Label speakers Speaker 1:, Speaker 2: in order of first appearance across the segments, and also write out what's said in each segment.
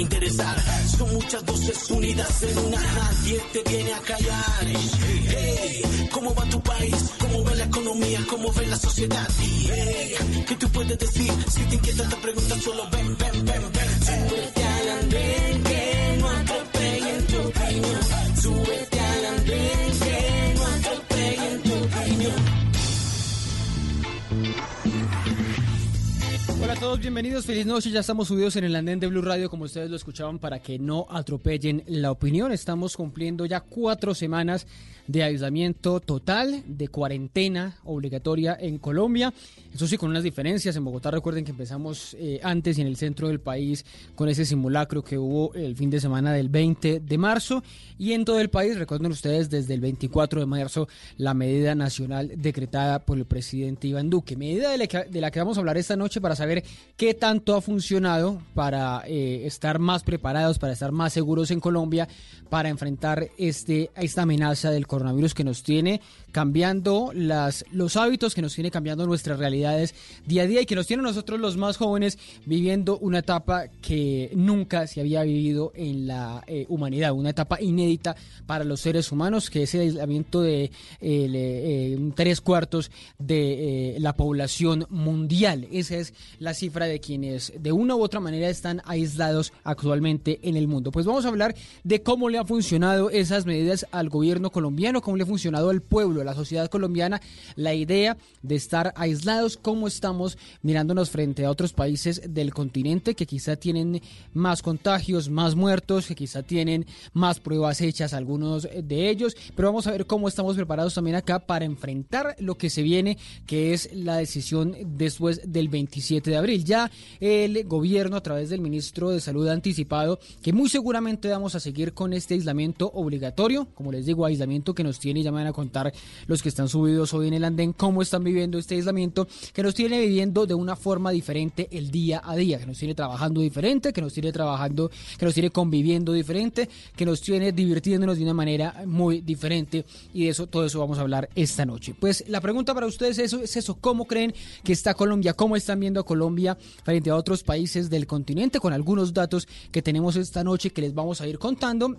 Speaker 1: interesar. Son muchas voces unidas en una, nadie te viene a callar. Hey, ¿cómo va tu país? ¿Cómo ve la economía? ¿Cómo ve la sociedad? Hey, ¿qué tú puedes decir? Si te inquieta esta pregunta, solo ven, ven, ven, ven. Súbete al andén que no atropellen tu opinión. Súbete al andén que no atropellen tu opinión.
Speaker 2: Todos, bienvenidos, feliz noche. Ya estamos subidos en el andén de Blue Radio, como ustedes lo escuchaban, para que no atropellen la opinión. Estamos cumpliendo ya cuatro semanas de aislamiento total, de cuarentena obligatoria en Colombia. Eso sí, con unas diferencias. En Bogotá recuerden que empezamos eh, antes y en el centro del país con ese simulacro que hubo el fin de semana del 20 de marzo. Y en todo el país, recuerden ustedes, desde el 24 de marzo, la medida nacional decretada por el presidente Iván Duque. Medida de la que, de la que vamos a hablar esta noche para saber qué tanto ha funcionado para eh, estar más preparados, para estar más seguros en Colombia, para enfrentar este, esta amenaza del coronavirus que nos tiene cambiando las, los hábitos, que nos tiene cambiando nuestras realidades día a día y que nos tiene nosotros los más jóvenes viviendo una etapa que nunca se había vivido en la eh, humanidad, una etapa inédita para los seres humanos, que es el aislamiento de eh, tres cuartos de la población mundial. Esa es la cifra de quienes de una u otra manera están aislados actualmente en el mundo. Pues vamos a hablar de cómo le ha funcionado esas medidas al gobierno colombiano, cómo le ha funcionado al pueblo, la sociedad colombiana, la idea de estar aislados, cómo estamos mirándonos frente a otros países del continente que quizá tienen más contagios, más muertos, que quizá tienen más pruebas hechas, algunos de ellos, pero vamos a ver cómo estamos preparados también acá para enfrentar lo que se viene, que es la decisión después del 27 de abril. Ya el gobierno a través del ministro de Salud ha anticipado que muy seguramente vamos a seguir con este aislamiento obligatorio, como les digo, aislamiento que nos tiene, ya me van a contar los que están subidos hoy en el andén, cómo están viviendo este aislamiento, que nos tiene viviendo de una forma diferente el día a día, que nos tiene trabajando diferente, que nos tiene trabajando, que nos tiene conviviendo diferente, que nos tiene divirtiéndonos de una manera muy diferente y de eso, todo eso vamos a hablar esta noche. Pues la pregunta para ustedes es eso, es eso ¿cómo creen que está Colombia? ¿Cómo están viendo a Colombia frente a otros países del continente? Con algunos datos que tenemos esta noche que les vamos a ir contando.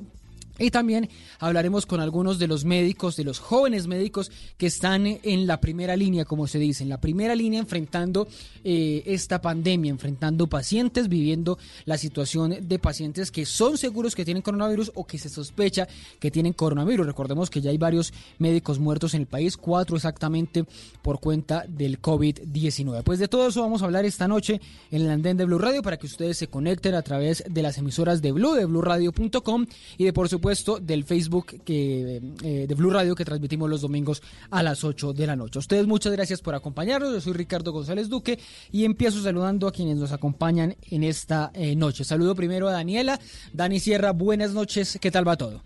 Speaker 2: Y también hablaremos con algunos de los médicos, de los jóvenes médicos que están en la primera línea, como se dice, en la primera línea enfrentando eh, esta pandemia, enfrentando pacientes, viviendo la situación de pacientes que son seguros que tienen coronavirus o que se sospecha que tienen coronavirus. Recordemos que ya hay varios médicos muertos en el país, cuatro exactamente por cuenta del COVID-19. Pues de todo eso vamos a hablar esta noche en el andén de Blue Radio para que ustedes se conecten a través de las emisoras de Blue, de BlueRadio.com y de por supuesto del Facebook que, eh, de Blue Radio que transmitimos los domingos a las 8 de la noche. A ustedes muchas gracias por acompañarnos. Yo soy Ricardo González Duque y empiezo saludando a quienes nos acompañan en esta eh, noche. Saludo primero a Daniela. Dani Sierra, buenas noches. ¿Qué tal va todo?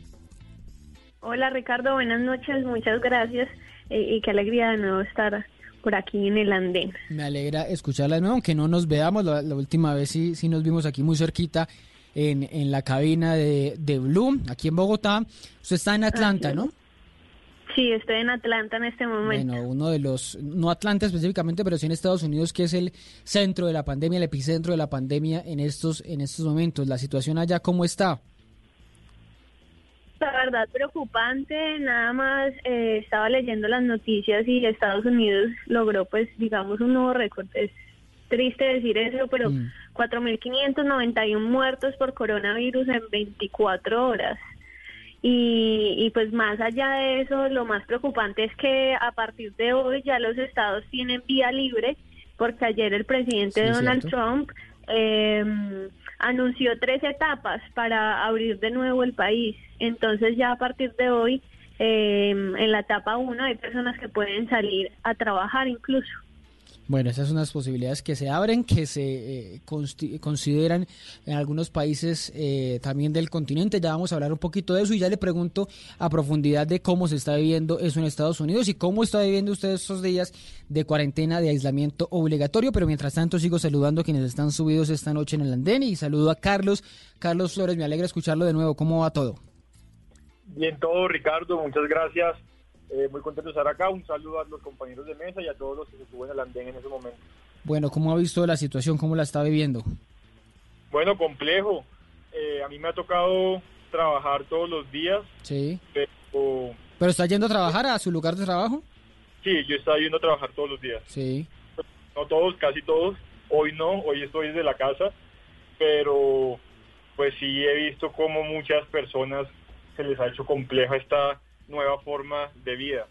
Speaker 3: Hola Ricardo, buenas noches. Muchas gracias eh, y qué alegría de nuevo estar por aquí en el andén.
Speaker 2: Me alegra escucharla de nuevo, aunque no nos veamos. La, la última vez sí, sí nos vimos aquí muy cerquita en, en la cabina de, de Blue, aquí en Bogotá. Usted está en Atlanta, ¿no?
Speaker 3: Sí, estoy en Atlanta en este momento.
Speaker 2: Bueno, uno de los, no Atlanta específicamente, pero sí en Estados Unidos, que es el centro de la pandemia, el epicentro de la pandemia en estos, en estos momentos. ¿La situación allá cómo está?
Speaker 3: La verdad, preocupante. Nada más eh, estaba leyendo las noticias y Estados Unidos logró, pues, digamos, un nuevo récord. Es triste decir eso, pero mm. 4.591 muertos por coronavirus en 24 horas. Y, y, pues más allá de eso, lo más preocupante es que a partir de hoy ya los estados tienen vía libre, porque ayer el presidente Donald Trump eh, anunció tres etapas para abrir de nuevo el país. Entonces ya a partir de hoy, eh, en la etapa 1 hay personas que pueden salir a trabajar incluso.
Speaker 2: Bueno, esas son las posibilidades que se abren, que se eh, consideran en algunos países eh, también del continente. Ya vamos a hablar un poquito de eso y ya le pregunto a profundidad de cómo se está viviendo eso en Estados Unidos y cómo está viviendo usted estos días de cuarentena, de aislamiento obligatorio. Pero mientras tanto sigo saludando a quienes están subidos esta noche en el andén y saludo a Carlos. Carlos Flores, me alegra escucharlo de nuevo. ¿Cómo va todo?
Speaker 4: Bien todo, Ricardo. Muchas gracias. Eh, muy contento de estar acá. Un saludo a los compañeros de mesa y a todos los que se suben al andén en ese momento.
Speaker 2: Bueno, ¿cómo ha visto la situación? ¿Cómo la está viviendo?
Speaker 4: Bueno, complejo. Eh, a mí me ha tocado trabajar todos los días.
Speaker 2: Sí.
Speaker 4: Pero,
Speaker 2: ¿Pero está yendo a trabajar a su lugar de trabajo?
Speaker 4: sí, yo estaba yendo a trabajar todos los días.
Speaker 2: Sí.
Speaker 4: No todos, casi todos. Hoy no, hoy estoy desde la casa. Pero pues sí he visto cómo muchas personas se les ha hecho compleja esta nueva forma de vida.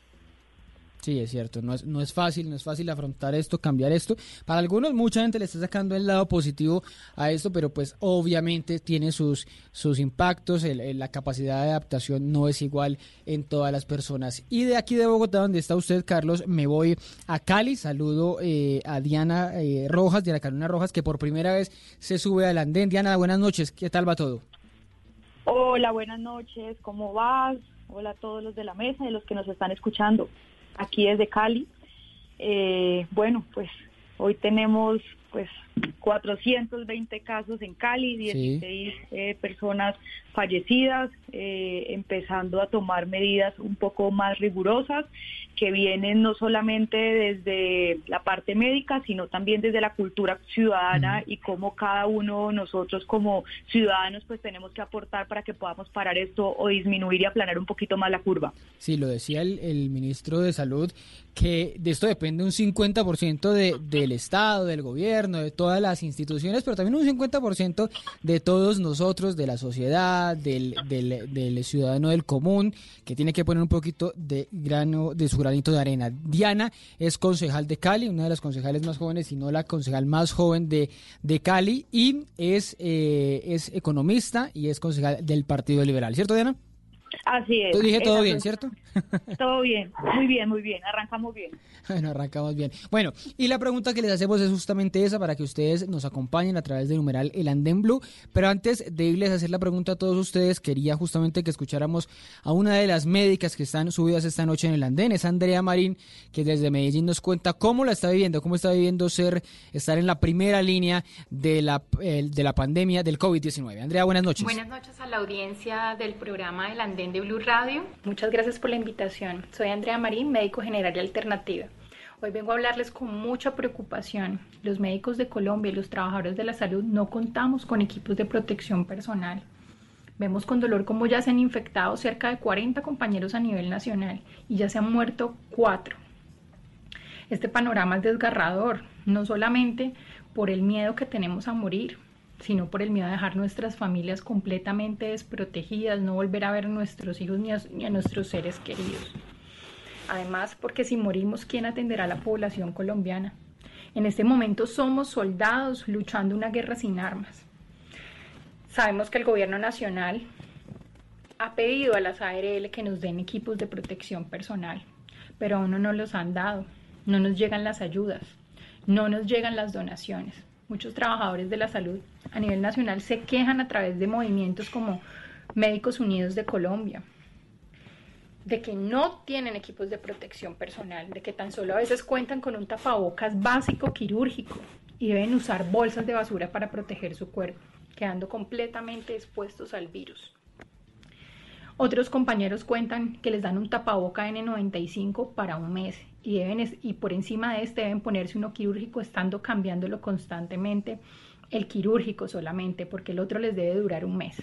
Speaker 2: Sí, es cierto, no es, no es fácil, no es fácil afrontar esto, cambiar esto. Para algunos, mucha gente le está sacando el lado positivo a esto, pero pues obviamente tiene sus, sus impactos, el- el- la capacidad de adaptación no es igual en todas las personas. Y de aquí de Bogotá, donde está usted, Carlos, me voy a Cali, saludo eh, a Diana eh, Rojas, Diana Carolina Rojas, que por primera vez se sube al andén. Diana, buenas noches, ¿qué tal va todo?
Speaker 5: Hola, buenas noches, ¿cómo vas? Hola a todos los de la mesa y los que nos están escuchando aquí desde Cali. Eh, bueno, pues hoy tenemos pues 420 casos en Cali, 16 eh, personas fallecidas, eh, empezando a tomar medidas un poco más rigurosas que vienen no solamente desde la parte médica, sino también desde la cultura ciudadana y cómo cada uno de nosotros como ciudadanos pues tenemos que aportar para que podamos parar esto o disminuir y aplanar un poquito más la curva.
Speaker 2: Sí, lo decía el, el ministro de Salud, que de esto depende un 50% de, del Estado, del gobierno, de todas las instituciones, pero también un 50% de todos nosotros, de la sociedad, del, del, del ciudadano del común, que tiene que poner un poquito de grano, de su granito de arena. Diana es concejal de Cali, una de las concejales más jóvenes, si no la concejal más joven de, de Cali, y es, eh, es economista y es concejal del Partido Liberal, ¿cierto, Diana?
Speaker 5: Así es.
Speaker 2: Yo dije todo bien, ¿cierto?
Speaker 5: Todo bien, muy bien, muy bien, arrancamos bien.
Speaker 2: Bueno, arrancamos bien. Bueno, y la pregunta que les hacemos es justamente esa para que ustedes nos acompañen a través del numeral El Andén Blue. Pero antes de irles a hacer la pregunta a todos ustedes, quería justamente que escucháramos a una de las médicas que están subidas esta noche en el Andén. Es Andrea Marín, que desde Medellín nos cuenta cómo la está viviendo, cómo está viviendo ser, estar en la primera línea de la, eh, de la pandemia del COVID-19. Andrea, buenas noches.
Speaker 6: Buenas noches a la audiencia del programa El Andén de Blue Radio. Muchas gracias por la invitación. Soy Andrea Marín, médico general y alternativa. Hoy vengo a hablarles con mucha preocupación. Los médicos de Colombia y los trabajadores de la salud no contamos con equipos de protección personal. Vemos con dolor cómo ya se han infectado cerca de 40 compañeros a nivel nacional y ya se han muerto 4. Este panorama es desgarrador, no solamente por el miedo que tenemos a morir, sino por el miedo a dejar nuestras familias completamente desprotegidas, no volver a ver a nuestros hijos ni a, nuestros seres queridos. Además, porque si morimos, ¿quién atenderá a la población colombiana? En este momento somos soldados luchando una guerra sin armas. Sabemos que el gobierno nacional ha pedido a las ARL que nos den equipos de protección personal, pero aún no nos los han dado. No nos llegan las ayudas, no nos llegan las donaciones. Muchos trabajadores de la salud a nivel nacional se quejan a través de movimientos como Médicos Unidos de Colombia, de que no tienen equipos de protección personal, de que tan solo a veces cuentan con un tapabocas básico quirúrgico y deben usar bolsas de basura para proteger su cuerpo, quedando completamente expuestos al virus. Otros compañeros cuentan que les dan un tapaboca N95 para un mes y, deben, y por encima de este deben ponerse uno quirúrgico estando cambiándolo constantemente el quirúrgico solamente porque el otro les debe durar un mes.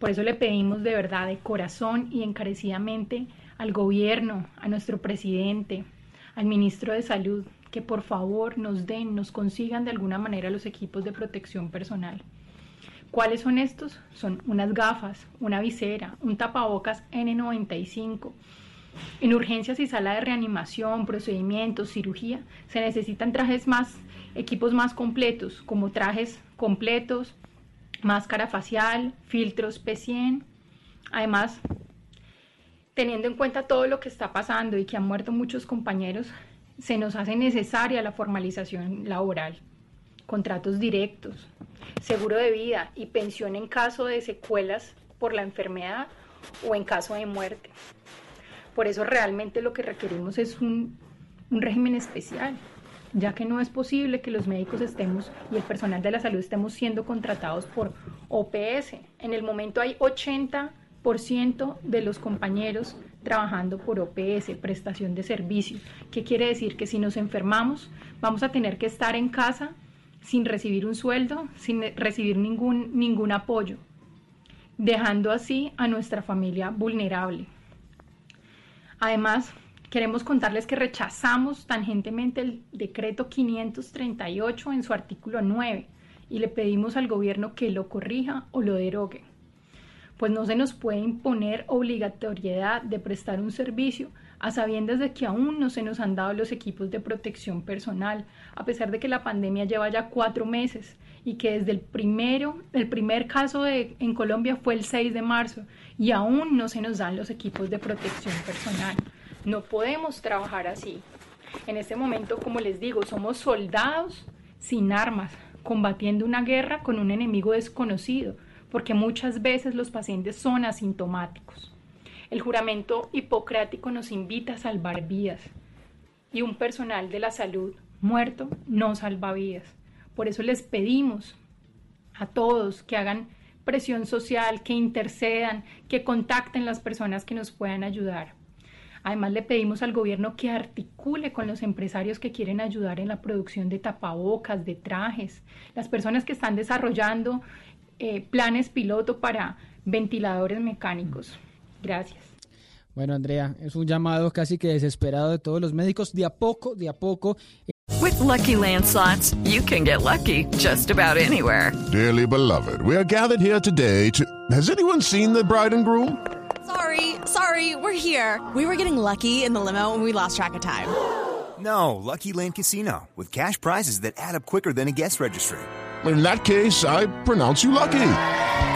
Speaker 6: Por eso le pedimos de verdad, de corazón y encarecidamente al gobierno, a nuestro presidente, al ministro de Salud, que por favor nos den, nos consigan de alguna manera los equipos de protección personal. ¿Cuáles son estos? Son unas gafas, una visera, un tapabocas N95. En urgencias y sala de reanimación, procedimientos, cirugía, se necesitan trajes más, equipos más completos, como trajes completos, máscara facial, filtros P100. Además, teniendo en cuenta todo lo que está pasando y que han muerto muchos compañeros, se nos hace necesaria la formalización laboral, contratos directos, seguro de vida y pensión en caso de secuelas por la enfermedad o en caso de muerte. Por eso realmente lo que requerimos es un, un régimen especial, ya que no es posible que los médicos estemos y el personal de la salud estemos siendo contratados por OPS. En el momento hay 80% de los compañeros trabajando por OPS, prestación de servicios. ¿Qué quiere decir? Que si nos enfermamos, vamos a tener que estar en casa sin recibir un sueldo, sin recibir ningún, ningún apoyo, dejando así a nuestra familia vulnerable. Además, queremos contarles que rechazamos tangentemente el decreto 538 en su artículo 9 y le pedimos al gobierno que lo corrija o lo derogue, pues no se nos puede imponer obligatoriedad de prestar un servicio a sabiendas de que aún no se nos han dado los equipos de protección personal, a pesar de que la pandemia lleva ya cuatro meses y que desde el primero, el primer caso de, en Colombia fue el 6 de marzo y aún no se nos dan los equipos de protección personal. No podemos trabajar así. En este momento, como les digo, somos soldados sin armas, combatiendo una guerra con un enemigo desconocido, porque muchas veces los pacientes son asintomáticos. El juramento hipocrático nos invita a salvar vidas y un personal de la salud muerto no salva vidas. Por eso les pedimos a todos que hagan presión social, que intercedan, que contacten las personas que nos puedan ayudar. Además, le pedimos al gobierno que articule con los empresarios que quieren ayudar en la producción de tapabocas, de trajes, las personas que están desarrollando eh, planes piloto para ventiladores mecánicos. Gracias.
Speaker 2: Bueno, Andrea, es un llamado casi que desesperado de todos los médicos. De a poco, de a poco.
Speaker 7: Eh, with lucky landslots, you can get lucky just about anywhere.
Speaker 8: Dearly beloved, we are gathered here today to. Has anyone seen the bride and groom?
Speaker 9: Sorry, sorry, we're here. We were getting lucky in the limo and we lost track of time.
Speaker 10: No, Lucky Land Casino, with cash prizes that add up quicker than a guest registry.
Speaker 8: In that case, I pronounce you lucky.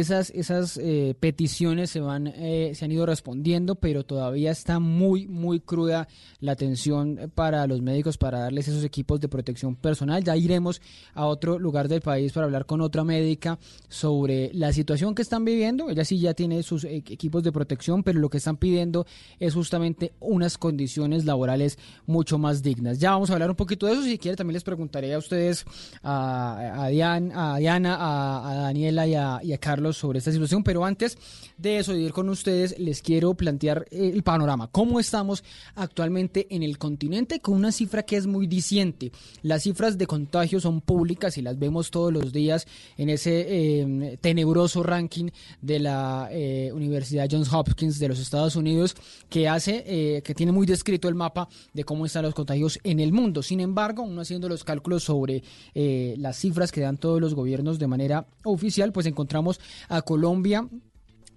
Speaker 2: Esas, esas eh, peticiones se, van, eh, se han ido respondiendo, pero todavía está muy, muy cruda la atención para los médicos para darles esos equipos de protección personal. Ya iremos a otro lugar del país para hablar con otra médica sobre la situación que están viviendo. Ella sí ya tiene sus e, equipos de protección, pero lo que están pidiendo es justamente unas condiciones laborales mucho más dignas. Ya vamos a hablar un poquito de eso. Si quiere, también les preguntaré a ustedes, a, a, a Diana, a, Daniela y a Carlos sobre esta situación, pero antes de eso, de ir con ustedes, les quiero plantear el panorama. ¿Cómo estamos actualmente en el continente? Con una cifra que es muy diciente. Las cifras de contagio son públicas y las vemos todos los días en ese eh, tenebroso ranking de la eh, Universidad Johns Hopkins de los Estados Unidos, que hace, eh, que tiene muy descrito el mapa de cómo están los contagios en el mundo. Sin embargo, uno haciendo los cálculos sobre las cifras que dan todos los gobiernos de manera oficial, pues encontramos a Colombia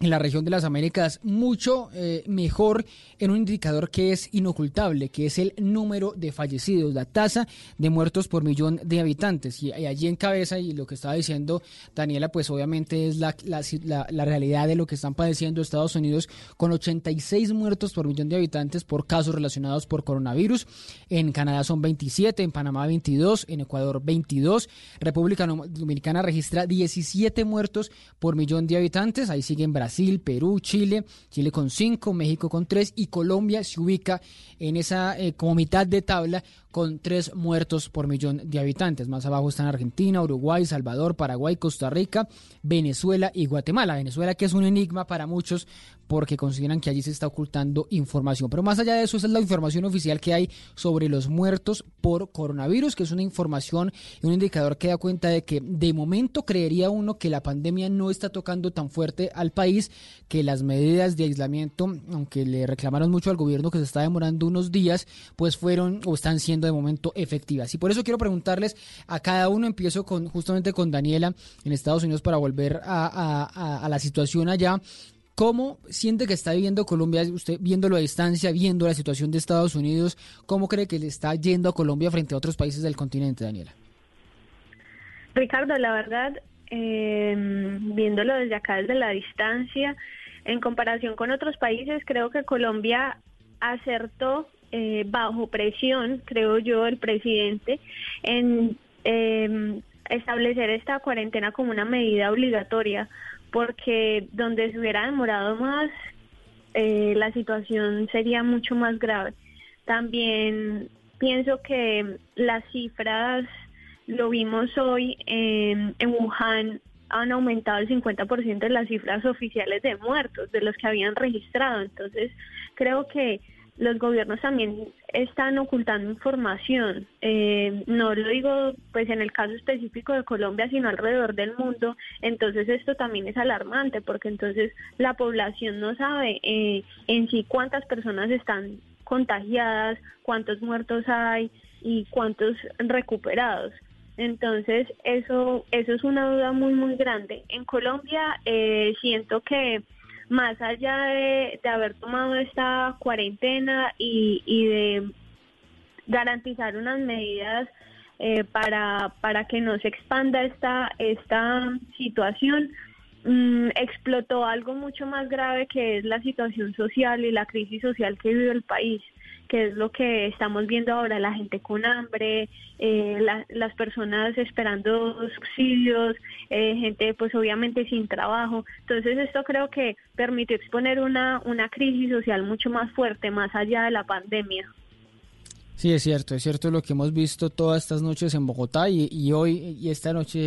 Speaker 2: en la región de las Américas mucho eh, mejor en un indicador que es inocultable, que es el número de fallecidos, la tasa de muertos por millón de habitantes. Y, allí en cabeza, y lo que estaba diciendo Daniela, pues obviamente es la, la, realidad de lo que están padeciendo Estados Unidos, con 86 muertos por millón de habitantes por casos relacionados por coronavirus. En Canadá son 27, en Panamá 22, en Ecuador 22. República Dominicana registra 17 muertos por millón de habitantes. Ahí siguen Brasil Brasil, Perú, Chile, Chile con 5, México con 3 y Colombia se ubica en esa eh, como mitad de tabla con 3 muertos por millón de habitantes. Más abajo están Argentina, Uruguay, Salvador, Paraguay, Costa Rica, Venezuela y Guatemala. Venezuela que es un enigma para muchos porque consideran que allí se está ocultando información. Pero más allá de eso, esa es la información oficial que hay sobre los muertos por coronavirus, que es una información y un indicador que da cuenta de que de momento creería uno que la pandemia no está tocando tan fuerte al país, que las medidas de aislamiento, aunque le reclamaron mucho al gobierno que se está demorando unos días, pues fueron o están siendo de momento efectivas. Y por eso quiero preguntarles a cada uno, empiezo con justamente con Daniela en Estados Unidos para volver a, a la situación allá. ¿Cómo siente que está viviendo Colombia, usted viéndolo a distancia, viendo la situación de Estados Unidos, cómo cree que le está yendo a Colombia frente a otros países del continente, Daniela?
Speaker 3: Ricardo, la verdad, eh, viéndolo desde acá, desde la distancia, en comparación con otros países, creo que Colombia acertó eh, bajo presión, creo yo, el presidente, en eh, establecer esta cuarentena como una medida obligatoria porque donde se hubiera demorado más, eh, la situación sería mucho más grave. También pienso que las cifras, lo vimos hoy en, Wuhan, han aumentado el 50% de las cifras oficiales de muertos, de los que habían registrado. Entonces, creo que los gobiernos también están ocultando información. Eh, no lo digo pues en el caso específico de Colombia, sino alrededor del mundo. Entonces esto también es alarmante porque entonces la población no sabe eh, en sí cuántas personas están contagiadas, cuántos muertos hay y cuántos recuperados. Entonces eso eso es una duda muy muy grande. En Colombia eh, siento que más allá de, haber tomado esta cuarentena y, de garantizar unas medidas eh, para, para que no se expanda esta, esta situación, mm, explotó algo mucho más grave que es la situación social y la crisis social que vive el país que es lo que estamos viendo ahora, la gente con hambre, eh, las personas esperando subsidios, eh, gente pues obviamente sin trabajo. Entonces esto creo que permitió exponer una, una crisis social mucho más fuerte, más allá de la pandemia.
Speaker 2: Sí, es cierto, es cierto lo que hemos visto todas estas noches en Bogotá y, hoy y esta noche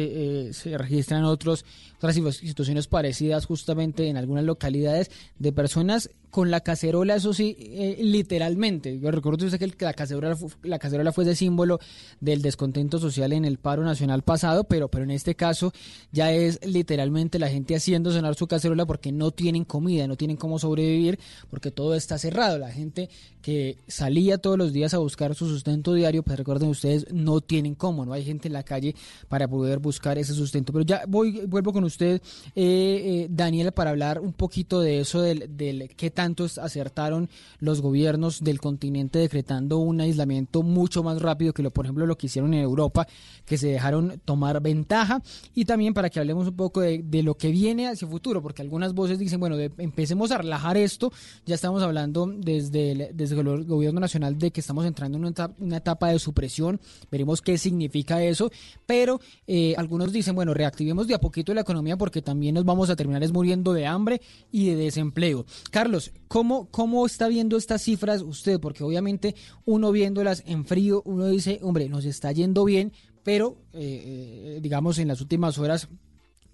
Speaker 2: eh, se registran otros, otras situaciones parecidas justamente en algunas localidades de personas con la cacerola, eso sí, eh, literalmente. Yo recuerdo usted que la cacerola, la cacerola fue ese símbolo del descontento social en el paro nacional pasado, pero, pero en este caso ya es literalmente la gente haciendo sonar su cacerola porque no tienen comida, no tienen cómo sobrevivir, porque todo está cerrado. La gente que salía todos los días a buscar su sustento diario, pues recuerden ustedes, no tienen cómo, no hay gente en la calle para poder buscar ese sustento. Pero ya voy, vuelvo con usted, eh, eh, Daniela, para hablar un poquito de eso, del, del qué tan acertaron los gobiernos del continente decretando un aislamiento mucho más rápido que lo, por ejemplo, lo que hicieron en Europa, que se dejaron tomar ventaja. Y también para que hablemos un poco de, lo que viene hacia el futuro, porque algunas voces dicen, bueno, empecemos a relajar esto. Ya estamos hablando desde el, desde el gobierno nacional de que estamos entrando en una etapa, de supresión. Veremos qué significa eso. Pero eh, algunos dicen, bueno, reactivemos de a poquito la economía porque también nos vamos a terminar es muriendo de hambre y de desempleo. Carlos, ¿Cómo, ¿Cómo está viendo estas cifras usted? Porque obviamente uno viéndolas en frío, uno dice, hombre, nos está yendo bien, pero eh, eh, digamos en las últimas horas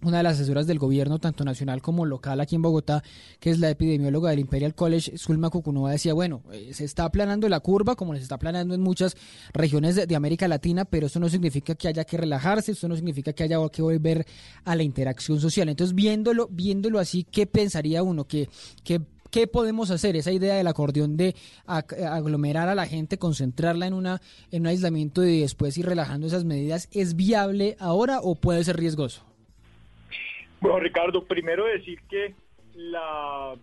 Speaker 2: una de las asesoras del gobierno, tanto nacional como local aquí en Bogotá, que es la epidemióloga del Imperial College, Zulma Cucunova, decía, bueno, eh, se está aplanando la curva, como se está aplanando en muchas regiones de, América Latina, pero eso no significa que haya que relajarse, eso no significa que haya que volver a la interacción social. Entonces, viéndolo, viéndolo así, ¿qué pensaría uno? Que, que ¿Qué podemos hacer? Esa idea del acordeón de aglomerar a la gente, concentrarla en, una, en un aislamiento y después ir relajando esas medidas, ¿es viable ahora o puede ser riesgoso?
Speaker 4: Bueno, Ricardo, primero decir que la,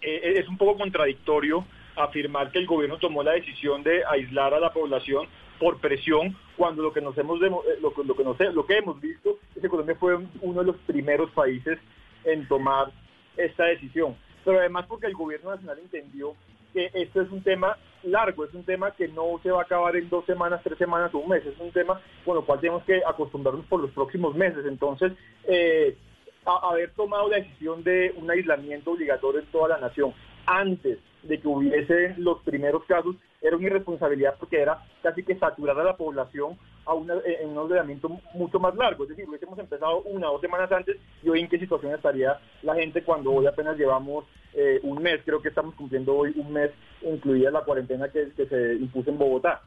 Speaker 4: eh, es un poco contradictorio afirmar que el gobierno tomó la decisión de aislar a la población por presión cuando lo que nos hemos eh, lo, lo que nos, lo que hemos visto es que Colombia fue uno de los primeros países en tomar esta decisión pero además porque el gobierno nacional entendió que esto es un tema largo, es un tema que no se va a acabar en dos semanas, tres semanas o un mes, es un tema con lo cual tenemos que acostumbrarnos por los próximos meses. Entonces, eh, haber tomado la decisión de un aislamiento obligatorio en toda la nación antes de que hubiese los primeros casos era una irresponsabilidad porque era casi que saturar la población a eh, en un ordenamiento mucho más largo. Es decir, hubiésemos empezado una o dos semanas antes y hoy en qué situación estaría la gente cuando hoy apenas llevamos eh, un mes, creo que estamos cumpliendo hoy un mes, incluida la cuarentena que, se impuso en Bogotá.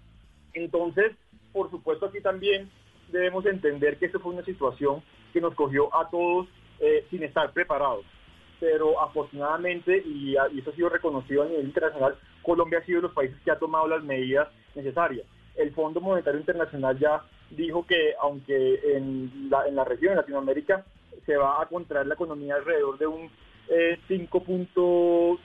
Speaker 4: Entonces, por supuesto, aquí también debemos entender que esta fue una situación que nos cogió a todos eh, sin estar preparados pero afortunadamente, y, eso ha sido reconocido a nivel internacional, Colombia ha sido de los países que ha tomado las medidas necesarias. El Fondo Monetario Internacional ya dijo que aunque en la, en la región, en Latinoamérica, se va a contraer la economía alrededor de un eh, 5.4%,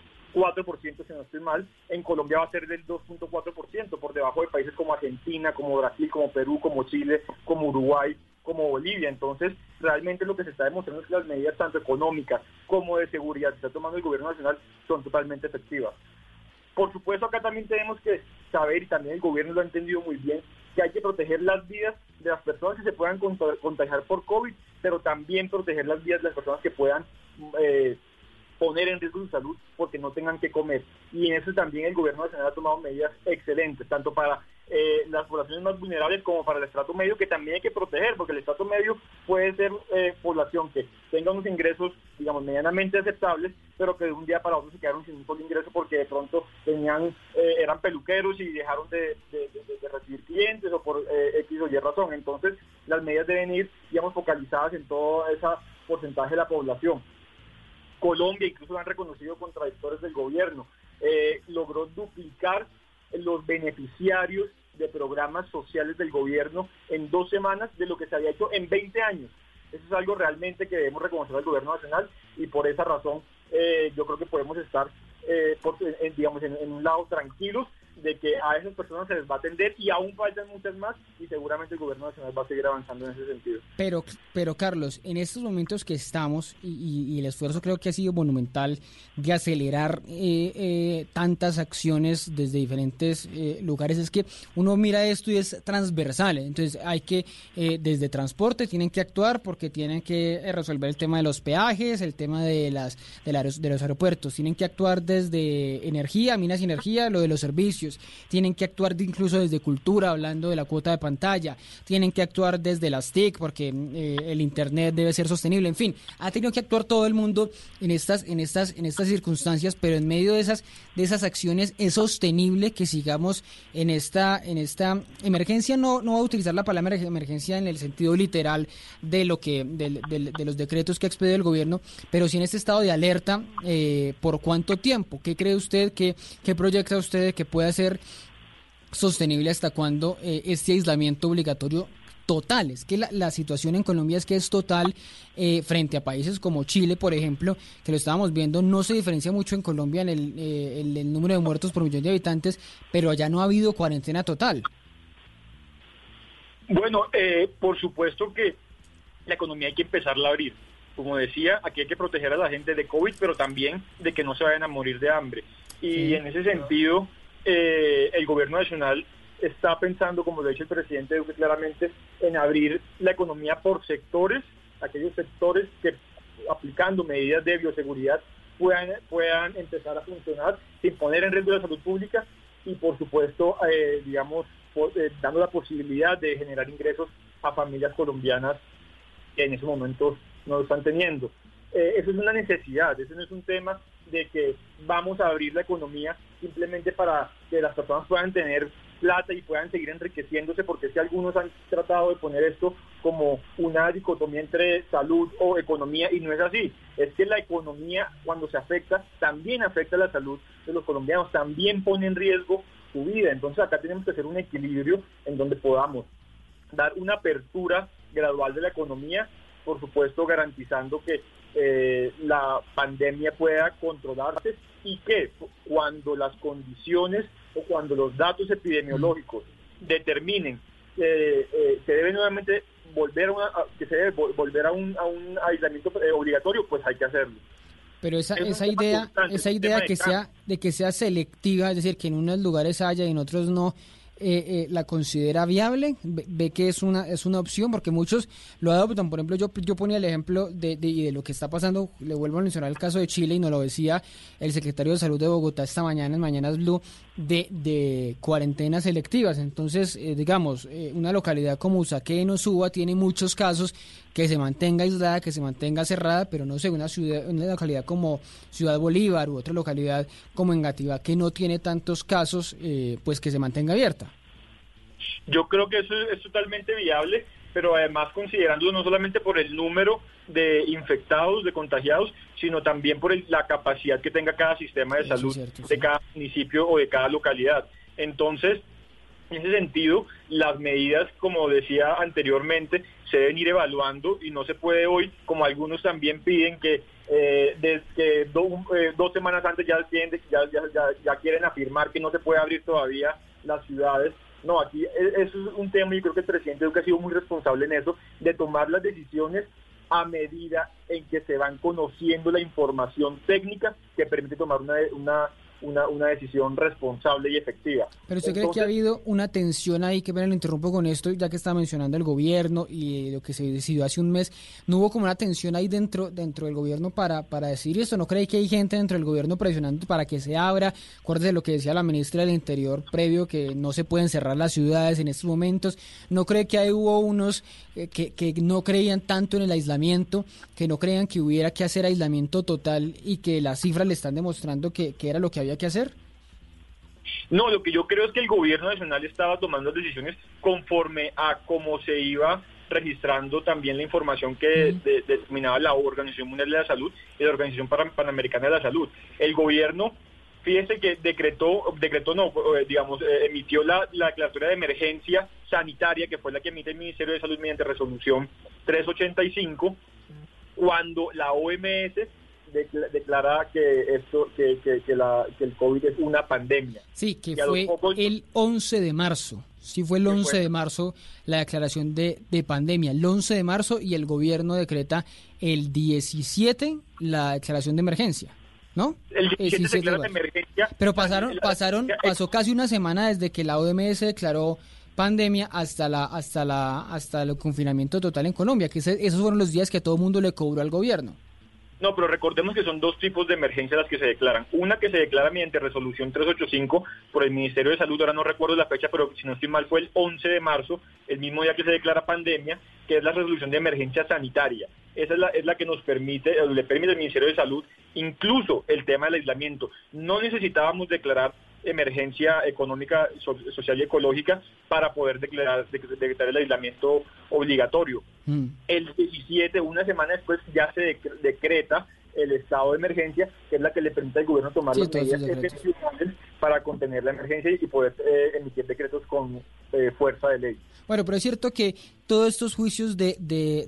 Speaker 4: si no estoy mal, en Colombia va a ser del 2.4%, por debajo de países como Argentina, como Brasil, como Perú, como Chile, como Uruguay, como Bolivia. Entonces, realmente lo que se está demostrando es que las medidas tanto económicas como de seguridad que está tomando el gobierno nacional son totalmente efectivas. Por supuesto, acá también tenemos que saber, y también el gobierno lo ha entendido muy bien, que hay que proteger las vidas de las personas que se puedan contagiar por COVID, pero también proteger las vidas de las personas que puedan eh, poner en riesgo su salud porque no tengan que comer. Y en eso también el gobierno nacional ha tomado medidas excelentes, tanto para eh, las poblaciones más vulnerables como para el estrato medio que también hay que proteger, porque el estrato medio puede ser eh, población que tenga unos ingresos, digamos, medianamente aceptables, pero que de un día para otro se quedaron sin un solo ingreso porque de pronto tenían, eh, eran peluqueros y dejaron de, recibir clientes o por X o Y razón. Entonces, las medidas deben ir, digamos, focalizadas en todo ese porcentaje de la población. Colombia, incluso han reconocido contradictores del gobierno, logró duplicar los beneficiarios de programas sociales del gobierno en dos semanas de lo que se había hecho en 20 años. Eso es algo realmente que debemos reconocer al gobierno nacional y por esa razón eh, yo creo que podemos estar, eh, digamos, en, un lado tranquilos de que a esas personas se les va a atender y aún faltan muchas más y seguramente el gobierno nacional va a seguir avanzando en ese sentido.
Speaker 2: Pero, pero Carlos, en estos momentos que estamos y, el esfuerzo creo que ha sido monumental de acelerar eh, eh, tantas acciones desde diferentes eh, lugares, es que uno mira esto y es transversal, entonces hay que, desde transporte tienen que actuar porque tienen que resolver el tema de los peajes, el tema de, las, de, de los aeropuertos, tienen que actuar desde energía, minas y energía, lo de los servicios, tienen que actuar incluso desde cultura, hablando de la cuota de pantalla, tienen que actuar desde las TIC porque eh, el Internet debe ser sostenible, en fin, ha tenido que actuar todo el mundo en estas, en estas, en estas circunstancias, pero en medio de esas, de esas acciones es sostenible que sigamos en esta, en esta emergencia, no, no voy a utilizar la palabra emergencia en el sentido literal de lo que, de, los decretos que ha expedido el gobierno, pero sí en este estado de alerta, eh, ¿por cuánto tiempo? ¿Qué cree usted? ¿Qué, qué proyecta usted que pueda ser sostenible hasta cuando eh, este aislamiento obligatorio total. Es que la, situación en Colombia es que es total eh, frente a países como Chile, por ejemplo, que lo estábamos viendo, no se diferencia mucho en Colombia en el, eh, el número de muertos por millón de habitantes, pero allá no ha habido cuarentena total.
Speaker 4: Bueno, por supuesto que la economía hay que empezarla a abrir. Como decía, aquí hay que proteger a la gente de COVID, pero también de que no se vayan a morir de hambre. Y en ese sentido, eh, el gobierno nacional está pensando, como lo ha dicho el presidente Duque claramente, en abrir la economía por sectores, aquellos sectores que aplicando medidas de bioseguridad puedan, puedan empezar a funcionar sin poner en riesgo la salud pública y por supuesto, eh, digamos, eh, dando la posibilidad de generar ingresos a familias colombianas que en ese momento no lo están teniendo. eso es una necesidad, eso no es un tema de que vamos a abrir la economía simplemente para que las personas puedan tener plata y puedan seguir enriqueciéndose, porque si algunos han tratado de poner esto como una dicotomía entre salud o economía y no es así. Es que la economía cuando se afecta también afecta la salud de los colombianos, también pone en riesgo su vida. Entonces acá tenemos que hacer un equilibrio en donde podamos dar una apertura gradual de la economía, por supuesto garantizando que eh, la pandemia pueda controlarse y que cuando las condiciones o cuando los datos epidemiológicos determinen que eh, se debe nuevamente volver a, que se debe volver a un, a un aislamiento eh, obligatorio, pues hay que hacerlo.
Speaker 2: Pero esa, esa idea, esa idea que sea de que sea selectiva, es decir, que en unos lugares haya y en otros no, eh, eh, la considera viable, ve, que es una es una opción, porque muchos lo adoptan. Por ejemplo, yo, yo ponía el ejemplo de, de, lo que está pasando, le vuelvo a mencionar el caso de Chile y nos lo decía el secretario de Salud de Bogotá esta mañana en Mañanas Blue, de, de cuarentenas selectivas. Entonces, eh, digamos, una localidad como Usaquén o Suba tiene muchos casos que se mantenga aislada, que se mantenga cerrada, pero no sé, una ciudad, una localidad como Ciudad Bolívar u otra localidad como Engativá que no tiene tantos casos, eh, pues que se mantenga abierta.
Speaker 4: Yo creo que eso es totalmente viable, pero además considerándolo no solamente por el número de infectados, de contagiados, sino también por la capacidad que tenga cada sistema de salud de cada municipio o de cada localidad. Entonces, en ese sentido, las medidas, como decía anteriormente, se deben ir evaluando y no se puede hoy, como algunos también piden que eh, desde eh, dos semanas antes ya, ya, ya, ya, quieren afirmar que no se puede abrir todavía las ciudades. No, aquí e, eso es un tema y creo que el presidente Duque ha sido muy responsable en eso, de tomar las decisiones a medida en que se van conociendo la información técnica que permite tomar una, una una, una decisión responsable y efectiva.
Speaker 2: Pero usted cree que ha habido una tensión ahí, que me lo interrumpo con esto, ya que está mencionando el gobierno y lo que se decidió hace un mes, ¿no hubo como una tensión ahí dentro dentro del gobierno para, para decir esto? ¿No cree que hay gente dentro del gobierno presionando para que se abra? Acuérdese de lo que decía la ministra del Interior previo, que no se pueden cerrar las ciudades en estos momentos. ¿No cree que ahí hubo unos eh, que, que no creían tanto en el aislamiento, que no creían que hubiera que hacer aislamiento total y que las cifras le están demostrando que, que era lo que había hacer?
Speaker 4: No, lo que yo creo es que el gobierno nacional estaba tomando decisiones conforme a cómo se iba registrando también la información que determinaba la Organización Mundial de la Salud y la Organización Panamericana de la Salud. El gobierno, fíjese que decretó, decretó no, eh, digamos, eh, emitió la, la declaratoria de emergencia sanitaria, que fue la que emite el Ministerio de Salud mediante resolución 385, cuando la OMS declara que esto que, que, la, que el COVID es una pandemia.
Speaker 2: Sí, que fue el 11 de marzo. Sí, fue el 11 de marzo la declaración de, de pandemia. El 11 de marzo y el gobierno decreta el 17 la declaración de emergencia. ¿no?
Speaker 4: El 17 declara de emergencia.
Speaker 2: Pero pasaron, pasaron, pasó casi una semana desde que la OMS declaró pandemia hasta la, hasta la, hasta el confinamiento total en Colombia, que esos fueron los días que todo el mundo le cobró al gobierno.
Speaker 4: No, pero recordemos que son dos tipos de emergencia las que se declaran. Una que se declara mediante resolución 385 por el Ministerio de Salud, ahora no recuerdo la fecha, pero si no estoy mal fue el 11 de marzo, el mismo día que se declara pandemia, que es la resolución de emergencia sanitaria. Esa es la, es la que nos permite, le permite al Ministerio de Salud, incluso el tema del aislamiento. No necesitábamos declarar emergencia económica, social y ecológica para poder declarar, el aislamiento obligatorio. Mm. El 17, una semana después, ya se decreta el estado de emergencia, que es la que le permite al gobierno tomar las medidas excepcionales para contener la emergencia y poder eh, emitir decretos con eh, fuerza de ley.
Speaker 2: Bueno, pero es cierto que todos estos juicios de,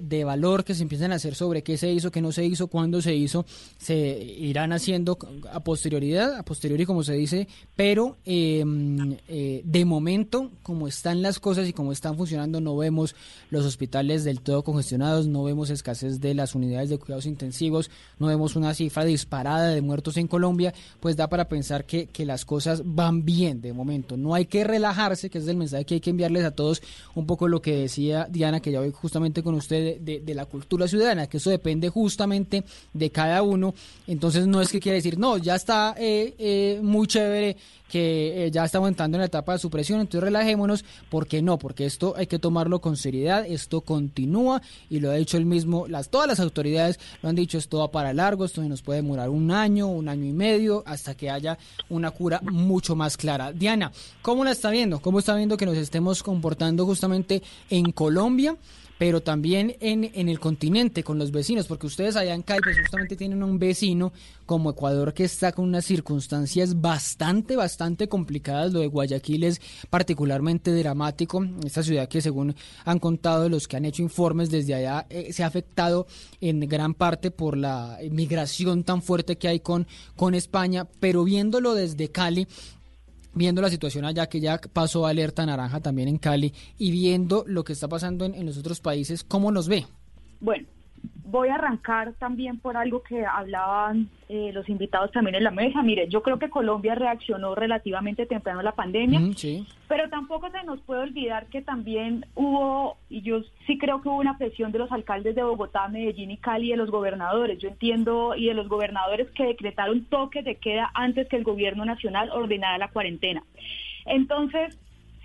Speaker 2: de, valor que se empiezan a hacer sobre qué se hizo, qué no se hizo, cuándo se hizo, se irán haciendo a posterioridad, a posteriori como se dice, pero em, eh, de momento, como están las cosas y como están funcionando, no vemos los hospitales del todo congestionados, no vemos escasez de las unidades de cuidados intensivos, no vemos una cifra disparada de muertos en Colombia, pues da para pensar que, que las cosas van bien de momento. No hay que relajarse, que es el mensaje que hay que enviarles a todos, un poco lo que decía Diana, que ya voy justamente con usted, de, la cultura ciudadana, que eso depende justamente de cada uno. Entonces no es que quiera decir, no, ya está eh, eh, muy chévere que eh, ya estamos entrando en la etapa de supresión, entonces relajémonos, ¿por qué no? Porque esto hay que tomarlo con seriedad, esto continúa y lo ha dicho el mismo, las, todas las autoridades lo han dicho, esto va para largo, esto nos puede demorar un año, un año y medio, hasta que haya una cura mucho más clara. Diana, ¿cómo la está viendo? ¿Cómo está viendo que nos estemos comportando justamente en Colombia? Pero también en, en el continente, con los vecinos, porque ustedes allá en Cali pues, justamente tienen un vecino como Ecuador que está con unas circunstancias bastante, bastante complicadas. Lo de Guayaquil es particularmente dramático. Esta ciudad que según han contado los que han hecho informes desde allá eh, se ha afectado en gran parte por la migración tan fuerte que hay con, con España, pero viéndolo desde Cali, viendo la situación allá, que ya pasó alerta naranja también en Cali, y viendo lo que está pasando en, los otros países, ¿cómo nos ve?
Speaker 5: Bueno, voy a arrancar también por algo que hablaban eh, los invitados también en la mesa. Mire, yo creo que Colombia reaccionó relativamente temprano a la pandemia, pero tampoco se nos puede olvidar que también hubo, y yo sí creo que hubo una presión de los alcaldes de Bogotá, Medellín y Cali, de los gobernadores. Yo entiendo, y de los gobernadores que decretaron toque de queda antes que el gobierno nacional ordenara la cuarentena. Entonces,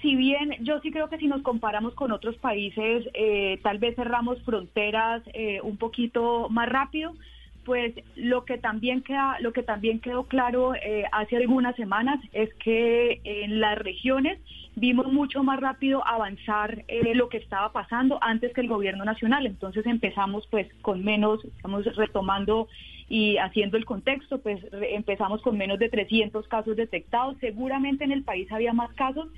Speaker 5: si bien yo sí creo que si nos comparamos con otros países, eh, tal vez cerramos fronteras eh, un poquito más rápido, pues lo que también queda, lo que también quedó claro eh, hace algunas semanas es que en las regiones vimos mucho más rápido avanzar lo que estaba pasando antes que el gobierno nacional. Entonces empezamos pues con menos, estamos retomando y haciendo el contexto, pues empezamos con menos de 300 casos detectados. Seguramente en el país había más casos,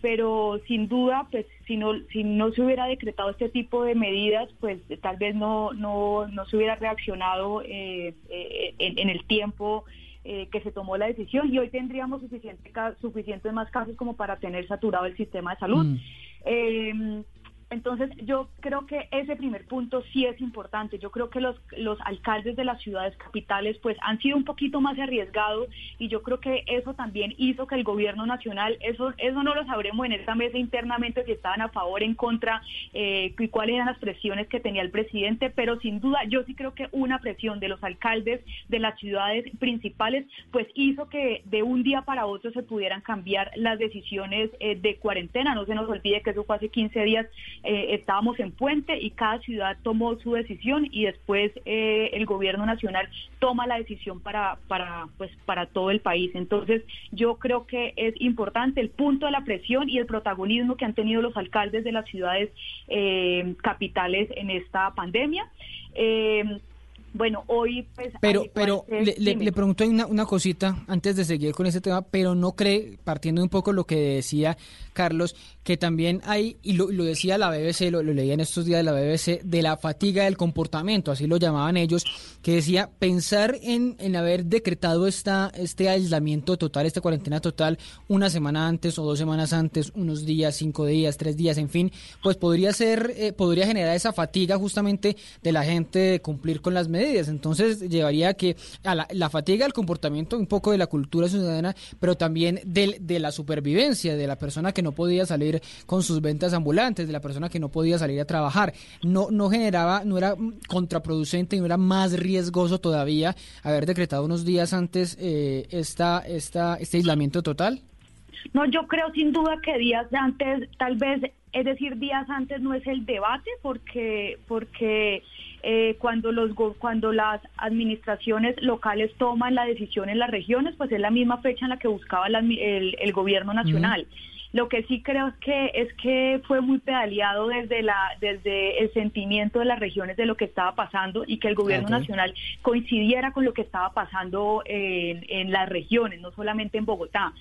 Speaker 5: pero sin duda, pues si no, si no se hubiera decretado este tipo de medidas, pues tal vez no, no, no se hubiera reaccionado eh, eh, en, el tiempo eh, que se tomó la decisión y hoy tendríamos suficiente, suficientes más casos como para tener saturado el sistema de salud. Mm. Entonces, yo creo que ese primer punto sí es importante. Yo creo que los, los alcaldes de las ciudades capitales pues han sido un poquito más arriesgados y yo creo que eso también hizo que el gobierno nacional, eso, eso no lo sabremos en esta mesa internamente si estaban a favor, en contra eh, y cuáles eran las presiones que tenía el presidente, pero sin duda yo sí creo que una presión de los alcaldes de las ciudades principales pues hizo que de un día para otro se pudieran cambiar las decisiones eh, de cuarentena. No se nos olvide que eso fue hace 15 días eh, estábamos en puente y cada ciudad tomó su decisión y después eh, el gobierno nacional toma la decisión para, para, pues, para todo el país. Entonces, yo creo que es importante el punto de la presión y el protagonismo que han tenido los alcaldes de las ciudades eh, capitales en esta pandemia. Bueno, hoy pues...
Speaker 2: Pero, pero le, le, pregunto una, una cosita antes de seguir con ese tema, pero no cree, partiendo un poco lo que decía Carlos, que también hay, y lo, decía la BBC, lo, leía en estos días de la BBC, de la fatiga del comportamiento, así lo llamaban ellos, que decía pensar en, en haber decretado esta, este aislamiento total, esta cuarentena total, una semana antes o dos semanas antes, unos días, cinco días, tres días, en fin, pues podría ser, eh, podría generar esa fatiga justamente de la gente de cumplir con las medidas entonces llevaría que a la, fatiga del comportamiento, un poco de la cultura ciudadana, pero también de, de la supervivencia, de la persona que no podía salir con sus ventas ambulantes, de la persona que no podía salir a trabajar. No, no generaba, no era contraproducente, no era más riesgoso todavía haber decretado unos días antes eh, esta, esta, este aislamiento total.
Speaker 5: No, yo creo sin duda que días antes, tal vez, es decir, días antes no es el debate porque porque eh, cuando los cuando las administraciones locales toman la decisión en las regiones, pues es la misma fecha en la que buscaba el, gobierno nacional. Lo que sí creo es que es que fue muy pedaleado desde la desde el sentimiento de las regiones de lo que estaba pasando y que el gobierno nacional coincidiera con lo que estaba pasando en, en las regiones, no solamente en Bogotá.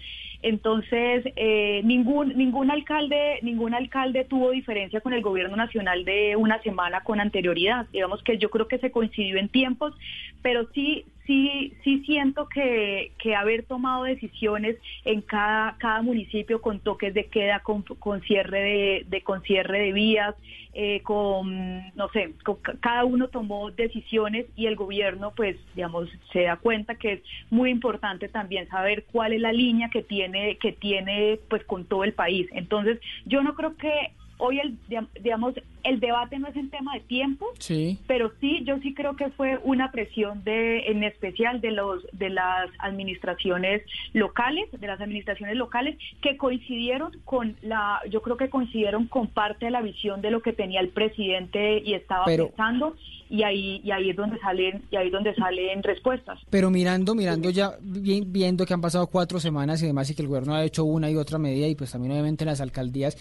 Speaker 5: Entonces, eh, ningún, ningún, alcalde, ningún alcalde tuvo diferencia con el gobierno nacional de una semana con anterioridad. Digamos que yo creo que se coincidió en tiempos, pero sí, sí, sí siento que, que haber tomado decisiones en cada, cada municipio con toques de queda, con, con cierre de, de, con cierre de vías, eh, con, no sé, cada uno tomó decisiones y el gobierno, pues, digamos, se da cuenta que es muy importante también saber cuál es la línea que tiene, que tiene, pues, con todo el país. Entonces, yo no creo que hoy el digamos el debate no es en tema de tiempo sí. pero sí yo sí creo que fue una presión de en especial de los de las administraciones locales de las administraciones locales que coincidieron con la yo creo que coincidieron con parte de la visión de lo que tenía el presidente y estaba pensando y ahí y ahí es donde salen y ahí es donde salen respuestas
Speaker 2: pero mirando mirando ya viendo que han pasado cuatro semanas y demás y que el gobierno ha hecho una y otra medida y pues también obviamente las alcaldías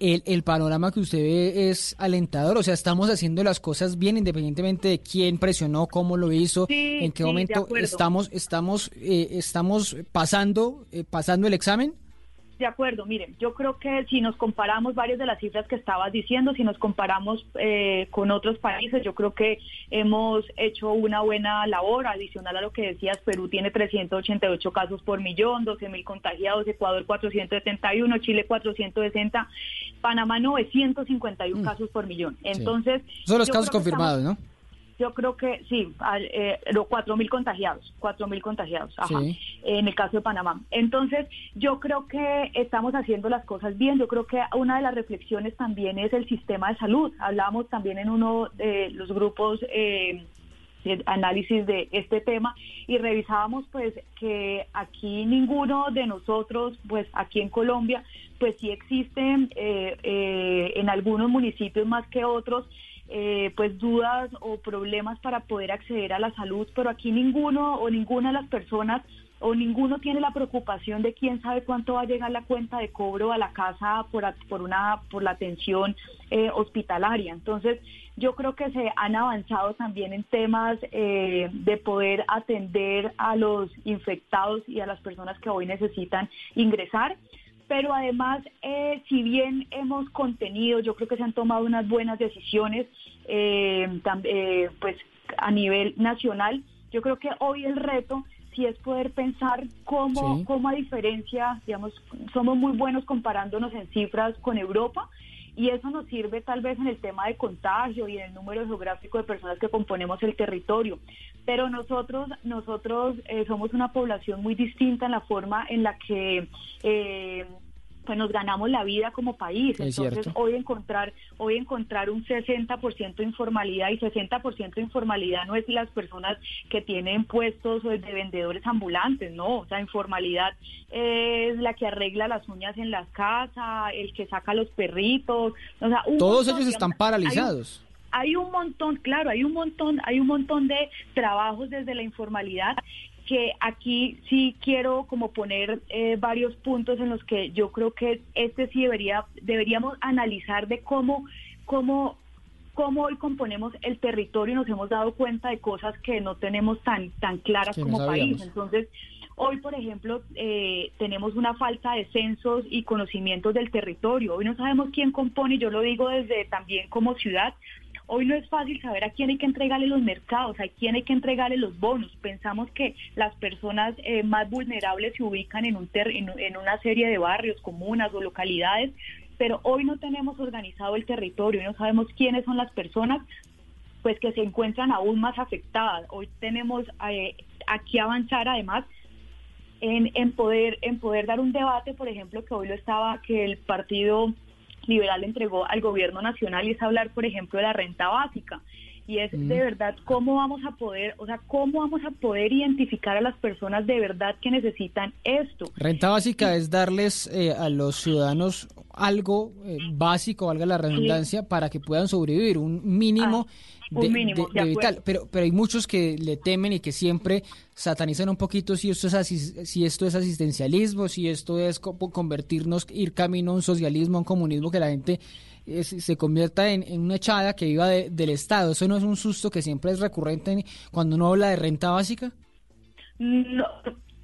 Speaker 2: el, el, panorama que usted ve es alentador, o sea, estamos haciendo las cosas bien independientemente de quién presionó, cómo lo hizo, en qué momento estamos estamos eh, estamos pasando eh, pasando el examen.
Speaker 5: De acuerdo, miren, yo creo que si nos comparamos varias de las cifras que estabas diciendo, si nos comparamos eh, con otros países, yo creo que hemos hecho una buena labor, adicional a lo que decías, Perú tiene 388 casos por millón, 12 mil contagiados, Ecuador 471, Chile 460, Panamá 951 mm. casos por millón. Entonces...
Speaker 2: Son los casos confirmados, ¿no?
Speaker 5: Yo creo que sí, eh, los cuatro mil contagiados, cuatro mil contagiados, ajá, en el caso de Panamá. Entonces, yo creo que estamos haciendo las cosas bien. Yo creo que una de las reflexiones también es el sistema de salud. Hablábamos también en uno de los grupos eh, de análisis de este tema y revisábamos pues que aquí ninguno de nosotros, pues aquí en Colombia, pues sí existen eh, eh, en algunos municipios más que otros eh, pues dudas o problemas para poder acceder a la salud, pero aquí ninguno o ninguna de las personas o ninguno tiene la preocupación de quién sabe cuánto va a llegar la cuenta de cobro a la casa por, por una por la atención eh, hospitalaria. Entonces, yo creo que se han avanzado también en temas eh, de poder atender a los infectados y a las personas que hoy necesitan ingresar pero además, eh, si bien hemos contenido, yo creo que se han tomado unas buenas decisiones, eh, eh, pues a nivel nacional, yo creo que hoy el reto sí es poder pensar cómo, cómo a diferencia, digamos, somos muy buenos comparándonos en cifras con Europa, y eso nos sirve tal vez en el tema de contagio y en el número geográfico de personas que componemos el territorio. Pero nosotros, nosotros eh, somos una población muy distinta en la forma en la que eh, pues nos ganamos la vida como país. Entonces, hoy encontrar hoy encontrar un 60% de informalidad y 60% de informalidad no es las personas que tienen puestos de vendedores ambulantes, no, o sea, informalidad es la que arregla las uñas en las casas, el que saca los perritos, o sea,
Speaker 2: todos ellos están paralizados.
Speaker 5: hay un montón, claro, hay un montón, hay un montón de trabajos desde la informalidad que aquí sí quiero como poner eh, varios puntos en los que yo creo que este sí debería deberíamos analizar de cómo cómo cómo hoy componemos el territorio y nos hemos dado cuenta de cosas que no tenemos tan tan claras como país. Entonces, hoy, por ejemplo, eh, tenemos una falta de censos y conocimientos del territorio. Hoy no sabemos quién compone, yo lo digo desde también como ciudad, Hoy no es fácil saber a quién hay que entregarle los mercados, a quién hay que entregarle los bonos. Pensamos que las personas eh, más vulnerables se ubican en, un en una serie de barrios, comunas o localidades, pero hoy no tenemos organizado el territorio no sabemos quiénes son las personas pues que se encuentran aún más afectadas. Hoy tenemos eh, aquí avanzar además en poder dar un debate, por ejemplo, que hoy lo estaba que el partido liberal entregó al gobierno nacional y es hablar, por ejemplo, de la renta básica. Y es de mm. verdad cómo vamos a poder, o sea, cómo vamos a poder identificar a las personas de verdad que necesitan esto.
Speaker 2: Renta básica es darles eh, a los ciudadanos algo eh, básico, valga la redundancia, para que puedan sobrevivir, un mínimo ah
Speaker 5: mínimo,
Speaker 2: de, vital. Pero, pero hay muchos que le temen y que siempre satanizan un poquito si esto es si esto es asistencialismo, si esto es convertirnos, ir camino a un socialismo, a un comunismo, que la gente se convierta en, una echada que viva del Estado. ¿Eso no es un susto que siempre es recurrente cuando uno habla de renta básica?
Speaker 5: No,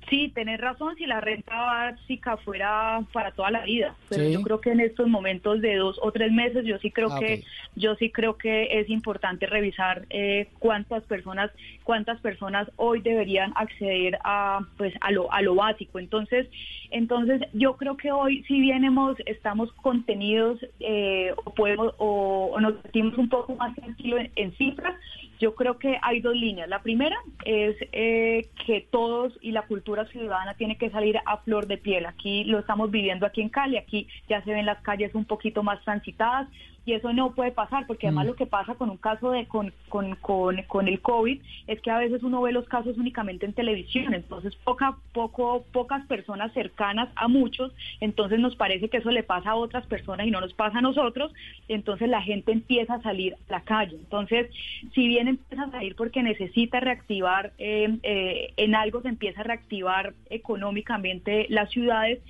Speaker 5: Sí, tenés razón, si la renta básica fuera para toda la vida, pero yo creo que en estos momentos de dos o tres meses yo sí creo ah, que yo sí creo que es importante revisar eh, cuántas personas cuántas personas hoy deberían acceder a pues a lo a lo básico. Entonces entonces yo creo que hoy si bien hemos estamos contenidos eh, o podemos o, nos sentimos un poco más tranquilos en cifras yo creo que hay dos líneas. La primera es eh, que todos y la cultura ciudadana tiene que salir a flor de piel. Aquí lo estamos viviendo aquí en Cali, aquí ya se ven las calles un poquito más transitadas, y eso no puede pasar porque además mm. lo que pasa con un caso de con, con, con, con, el COVID es que a veces uno ve los casos únicamente en televisión, entonces poca, poco, pocas personas cercanas a muchos, entonces nos parece que eso le pasa a otras personas y no nos pasa a nosotros, entonces la gente empieza a salir a la calle. Entonces, si bien empieza a salir porque necesita reactivar, eh, eh, en algo se empieza a reactivar económicamente las ciudades,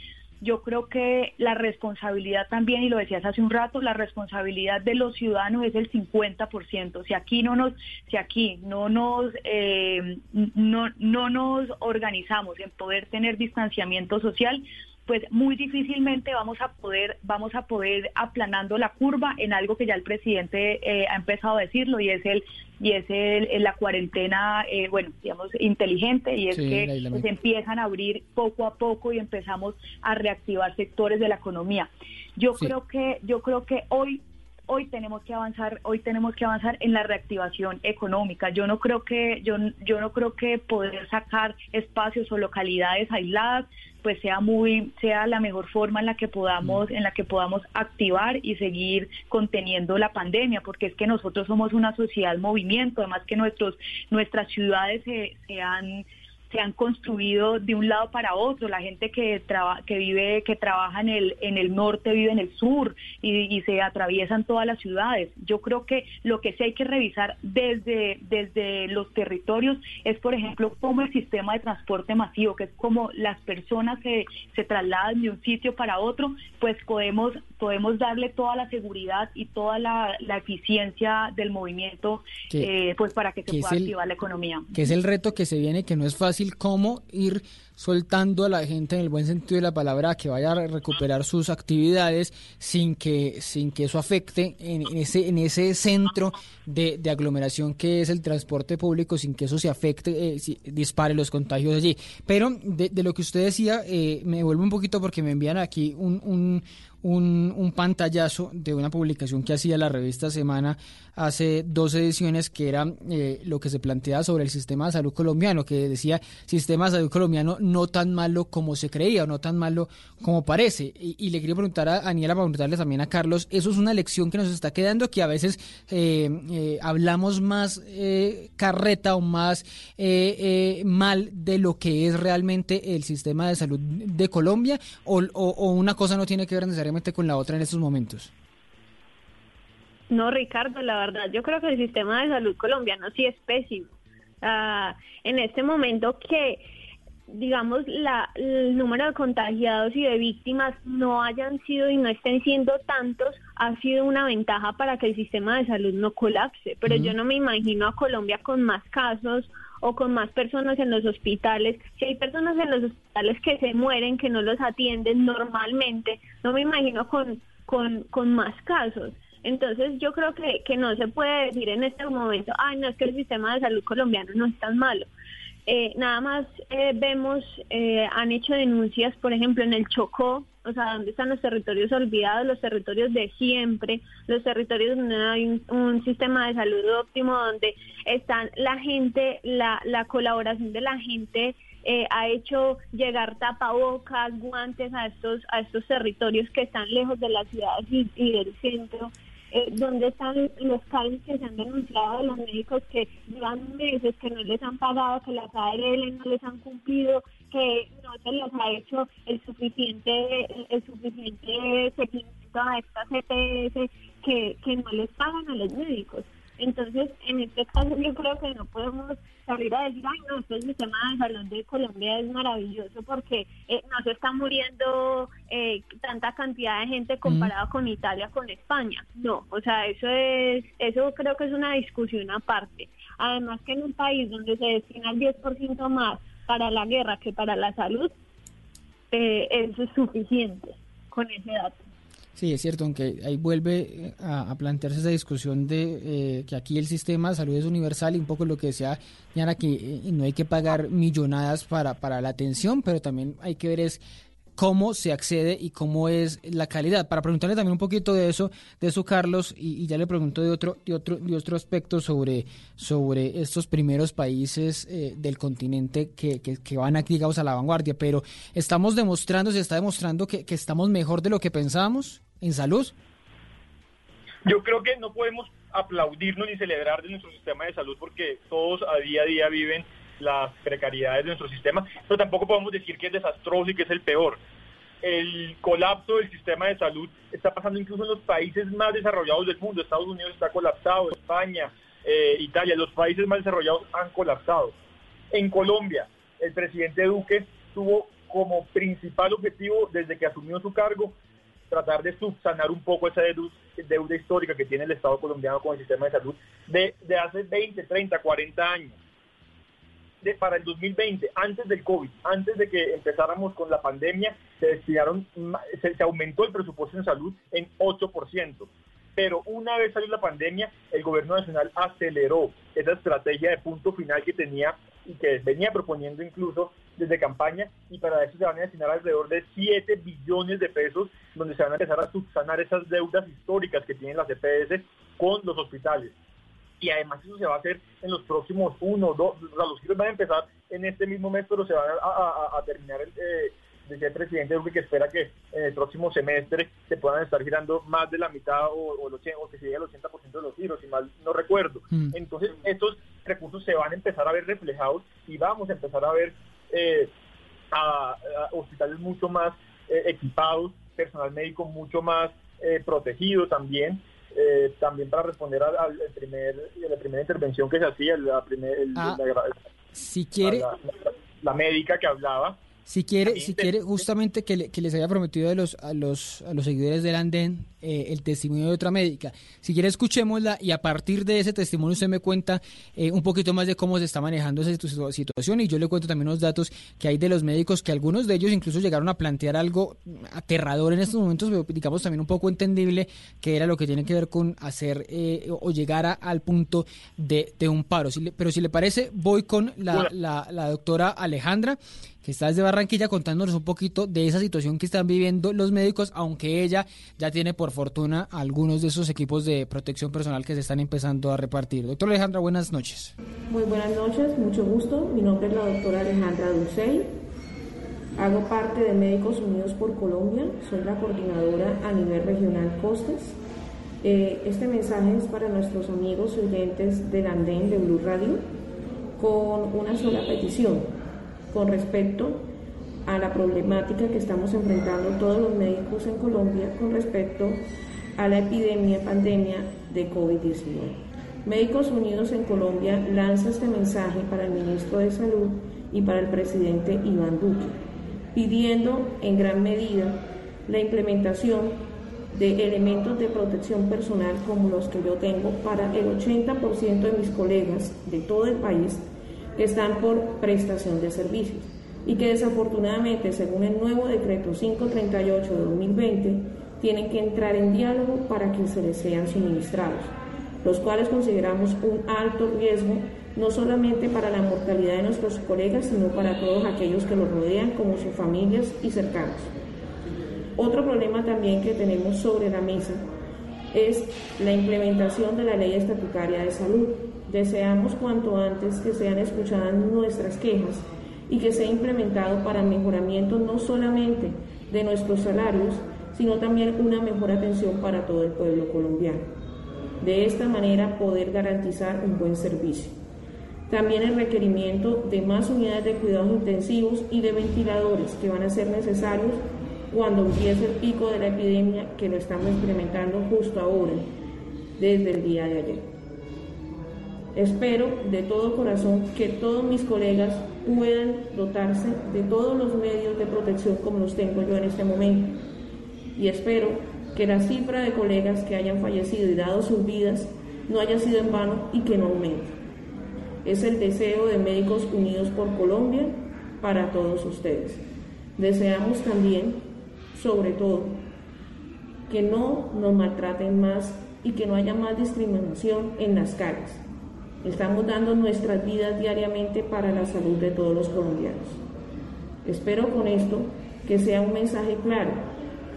Speaker 5: yo creo que la responsabilidad también, y lo decías hace un rato, la responsabilidad de los ciudadanos es el 50%. Si aquí no nos, si aquí no nos, eh, no, no nos organizamos en poder tener distanciamiento social, pues muy difícilmente vamos a poder vamos a poder aplanando la curva en algo que ya el presidente eh, ha empezado a decirlo y es el y es el, la cuarentena eh, bueno digamos inteligente y es que se empiezan a abrir poco a poco y empezamos a reactivar sectores de la economía. Yo creo que yo creo que hoy hoy tenemos que avanzar, hoy tenemos que avanzar en la reactivación económica. Yo no creo que yo yo no creo que poder sacar espacios o localidades aisladas pues sea muy sea la mejor forma en la que podamos en la que podamos activar y seguir conteniendo la pandemia, porque es que nosotros somos una sociedad movimiento, además que nuestros nuestras ciudades se, se han se han construido de un lado para otro. La gente que, que vive, que trabaja en el, en el norte vive en el sur y, se atraviesan todas las ciudades. Yo creo que lo que sí hay que revisar desde, desde los territorios es, por ejemplo, cómo el sistema de transporte masivo, que es como las personas que se trasladan de un sitio para otro, pues podemos, podemos darle toda la seguridad y toda la, eficiencia del movimiento, eh, pues para que se pueda activar la economía.
Speaker 2: Que es el reto que se viene, que no es fácil cómo ir soltando a la gente en el buen sentido de la palabra que vaya a recuperar sus actividades sin que sin que eso afecte en, ese en ese centro de, aglomeración que es el transporte público sin que eso se afecte eh, dispare los contagios allí. Pero de, lo que usted decía eh, me vuelvo un poquito porque me envían aquí un, un un, un, pantallazo de una publicación que hacía la revista Semana hace dos ediciones, que era eh, lo que se planteaba sobre el sistema de salud colombiano, que decía sistema de salud colombiano no tan malo como se creía, o no tan malo como parece. Y, le quería preguntar a Aniela, para preguntarle también a Carlos, eso es una lección que nos está quedando, que a veces eh, eh, hablamos más carreta o más mal de lo que es realmente el sistema de salud de Colombia, o, o una cosa no tiene que ver necesariamente con la otra en estos momentos?
Speaker 3: No, Ricardo, la verdad, yo creo que el sistema de salud colombiano sí es pésimo. Ah, en este momento que, digamos, la, el número de contagiados y de víctimas no hayan sido y no estén siendo tantos, ha sido una ventaja para que el sistema de salud no colapse. Pero yo no me imagino a Colombia con más casos o con más personas en los hospitales. Si hay personas en los hospitales que se mueren, que no los atienden normalmente, no me imagino con, con, con más casos. Entonces yo creo que, que no se puede decir en este momento, ay, no es que el sistema de salud colombiano no es tan malo. Eh, nada más eh, vemos, eh, han hecho denuncias, por ejemplo, en el Chocó, o sea, donde están los territorios olvidados, los territorios de siempre, los territorios donde no hay un, sistema de salud óptimo, donde están la gente, la, la colaboración de la gente ha hecho llegar tapabocas, guantes a estos, a estos territorios que están lejos de las ciudades y del centro. Eh, ¿Dónde están los casos que se han denunciado de los médicos que llevan meses, que no les han pagado, que las ARL no les han cumplido, que no se les ha hecho el suficiente el suficiente seguimiento a estas EPS, que, que no les pagan a los médicos? Entonces, en este caso yo creo que no podemos salir a decir, ay, no, este sistema de salud de Colombia es maravilloso porque eh, no se está muriendo eh, tanta cantidad de gente comparado con Italia, con España. No, o sea, eso es, eso creo que es una discusión aparte. Además que en un país donde se destina el 10% más para la guerra que para la salud, eh, eso es suficiente con ese dato.
Speaker 2: Sí, es cierto, aunque ahí vuelve eh, a, plantearse esa discusión de eh, que aquí el sistema de salud es universal y un poco lo que decía Diana, que eh, no hay que pagar millonadas para, para la atención, pero también hay que ver es cómo se accede y cómo es la calidad. Para preguntarle también un poquito de eso, de eso Carlos, y, ya le pregunto de otro, de otro, de otro aspecto sobre, sobre estos primeros países eh, del continente que, que, van aquí, digamos, a la vanguardia, pero estamos demostrando, se está demostrando que, que estamos mejor de lo que pensábamos en salud.
Speaker 4: Yo creo que no podemos aplaudirnos ni celebrar de nuestro sistema de salud porque todos a día a día viven las precariedades de nuestro sistema, pero tampoco podemos decir que es desastroso y que es el peor. El colapso del sistema de salud está pasando incluso en los países más desarrollados del mundo. Estados Unidos está colapsado, España, eh, Italia, los países más desarrollados han colapsado. En Colombia, el presidente Duque tuvo como principal objetivo desde que asumió su cargo tratar de subsanar un poco esa deuda histórica que tiene el Estado colombiano con el sistema de salud de, de hace 20, 30, 40 años para el 2020, antes del COVID, antes de que empezáramos con la pandemia, se destinaron, se, se aumentó el presupuesto en salud en 8%. Pero una vez salió la pandemia, el gobierno nacional aceleró esa estrategia de punto final que tenía y que venía proponiendo incluso desde campaña y para eso se van a destinar alrededor de 7 billones de pesos donde se van a empezar a subsanar esas deudas históricas que tienen las EPS con los hospitales y además eso se va a hacer en los próximos uno, dos, o sea, los giros van a empezar en este mismo mes, pero se van a, terminar, el, eh, decía el presidente Duque que espera que en el próximo semestre se puedan estar girando más de la mitad o, o, que se llegue al 80% de los giros, si mal no recuerdo. Mm. Entonces, estos recursos se van a empezar a ver reflejados y vamos a empezar a ver eh, a, hospitales mucho más eh, equipados, personal médico mucho más eh, protegido también. Eh, también para responder a, primer, a la primera intervención que se hacía, la, primer,
Speaker 2: ah, si quiere,
Speaker 4: la, médica que hablaba.
Speaker 2: Si quiere, si quiere justamente que, que les haya prometido a los, a los, a los seguidores del Andén eh, el testimonio de otra médica. Si quiere, escuchémosla y a partir de ese testimonio usted me cuenta eh, un poquito más de cómo se está manejando esa situación y yo le cuento también los datos que hay de los médicos, que algunos de ellos incluso llegaron a plantear algo aterrador en estos momentos, pero digamos también un poco entendible, que era lo que tiene que ver con hacer eh, o llegar al punto de, un paro. pero si le parece, voy con la, la, la doctora Alejandra que está desde Barranquilla contándonos un poquito de esa situación que están viviendo los médicos, aunque ella ya tiene por fortuna algunos de esos equipos de protección personal que se están empezando a repartir. Doctora Alejandra, buenas noches.
Speaker 11: Muy buenas noches, mucho gusto. Mi nombre es la doctora Alejandra Dulcey. Hago parte de Médicos Unidos por Colombia, soy la coordinadora a nivel regional Costes. Eh, este mensaje es para nuestros amigos oyentes del Andén de Blue Radio con una sola petición con respecto a la problemática que estamos enfrentando todos los médicos en Colombia con respecto a la epidemia, pandemia de COVID-19. Médicos Unidos en Colombia lanza este mensaje para el ministro de Salud y para el presidente Iván Duque, pidiendo en gran medida la implementación de elementos de protección personal como los que yo tengo para el 80% de mis colegas de todo el país que están por prestación de servicios y que desafortunadamente, según el nuevo decreto 538 de 2020, tienen que entrar en diálogo para que se les sean suministrados, los cuales consideramos un alto riesgo no solamente para la mortalidad de nuestros colegas, sino para todos aquellos que los rodean, como sus familias y cercanos. Otro problema también que tenemos sobre la mesa es la implementación de la ley estatutaria de salud, Deseamos cuanto antes que sean escuchadas nuestras quejas y que sea implementado para mejoramiento no solamente de nuestros salarios, sino también una mejor atención para todo el pueblo colombiano. De esta manera poder garantizar un buen servicio. También el requerimiento de más unidades de cuidados intensivos y de ventiladores que van a ser necesarios cuando empiece el pico de la epidemia que lo estamos implementando justo ahora, desde el día de ayer. Espero de todo corazón que todos mis colegas puedan dotarse de todos los medios de protección como los tengo yo en este momento. Y espero que la cifra de colegas que hayan fallecido y dado sus vidas no haya sido en vano y que no aumente. Es el deseo de Médicos Unidos por Colombia para todos ustedes. Deseamos también, sobre todo, que no nos maltraten más y que no haya más discriminación en las calles Estamos dando nuestras vidas diariamente para la salud de todos los colombianos. Espero con esto que sea un mensaje claro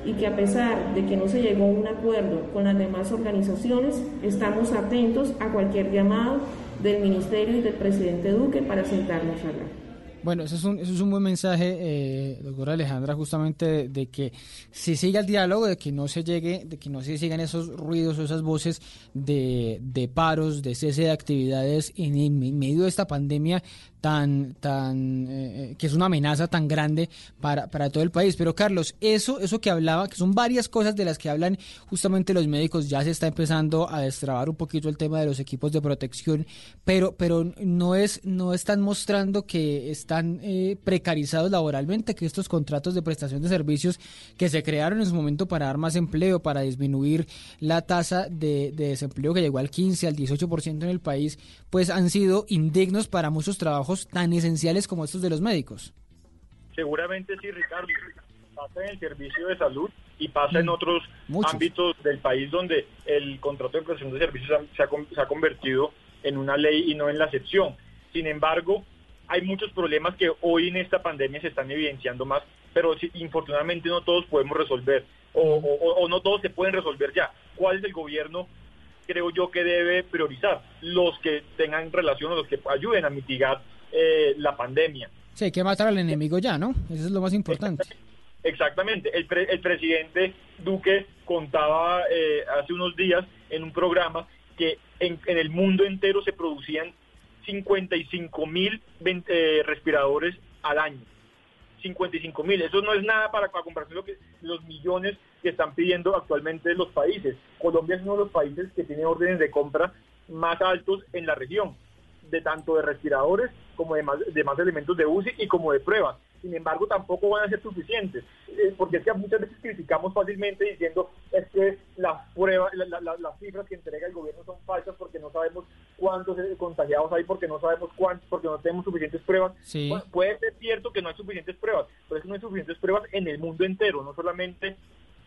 Speaker 11: y que a pesar de que no se llegó a un acuerdo con las demás organizaciones, estamos atentos a cualquier llamado del Ministerio y del presidente Duque para sentarnos a.
Speaker 2: Bueno, eso es un, eso es un buen mensaje, eh, doctora Alejandra, justamente de, que se siga el diálogo, de que no se llegue, de que no se sigan esos ruidos o esas voces de, de paros, de cese de actividades en medio de esta pandemia tan, tan, eh, que es una amenaza tan grande para, para todo el país. Pero Carlos, eso, eso que hablaba, que son varias cosas de las que hablan justamente los médicos, ya se está empezando a destrabar un poquito el tema de los equipos de protección, pero, pero no es, no están mostrando que están eh, precarizados laboralmente, que estos contratos de prestación de servicios que se crearon en su momento para dar más empleo, para disminuir la tasa de, de desempleo que llegó al 15, al 18% en el país, pues han sido indignos para muchos trabajos tan esenciales como estos de los médicos.
Speaker 4: Seguramente sí, Ricardo. Pasa en el servicio de salud y pasa en mm, otros ámbitos del país donde el contrato de prestación de servicios se ha, se ha convertido en una ley y no en la excepción. Sin embargo, hay muchos problemas que hoy en esta pandemia se están evidenciando más, pero infortunadamente no todos podemos resolver o, o, o, no todos se pueden resolver ya. ¿Cuál es el gobierno creo yo que debe priorizar los que tengan relación o los que ayuden a mitigar eh, la pandemia.
Speaker 2: Sí, hay que matar al enemigo ya, ¿no? Eso es lo más importante.
Speaker 4: Exactamente. El, el presidente Duque contaba eh, hace unos días en un programa que en, el mundo entero se producían 55 mil eh, respiradores al año. 55 mil. Eso no es nada para, para comparación lo que los millones que están pidiendo actualmente los países. Colombia es uno de los países que tiene órdenes de compra más altos en la región, de tanto de respiradores como de más, de más elementos de UCI y como de pruebas. sin embargo tampoco van a ser suficientes, eh, porque es que muchas veces criticamos fácilmente diciendo es que las pruebas, las cifras que entrega el gobierno son falsas porque no sabemos cuántos contagiados hay, porque no sabemos cuántos, porque no tenemos suficientes pruebas. puede ser cierto que no hay suficientes pruebas, pero es que no hay suficientes pruebas en el mundo entero, no solamente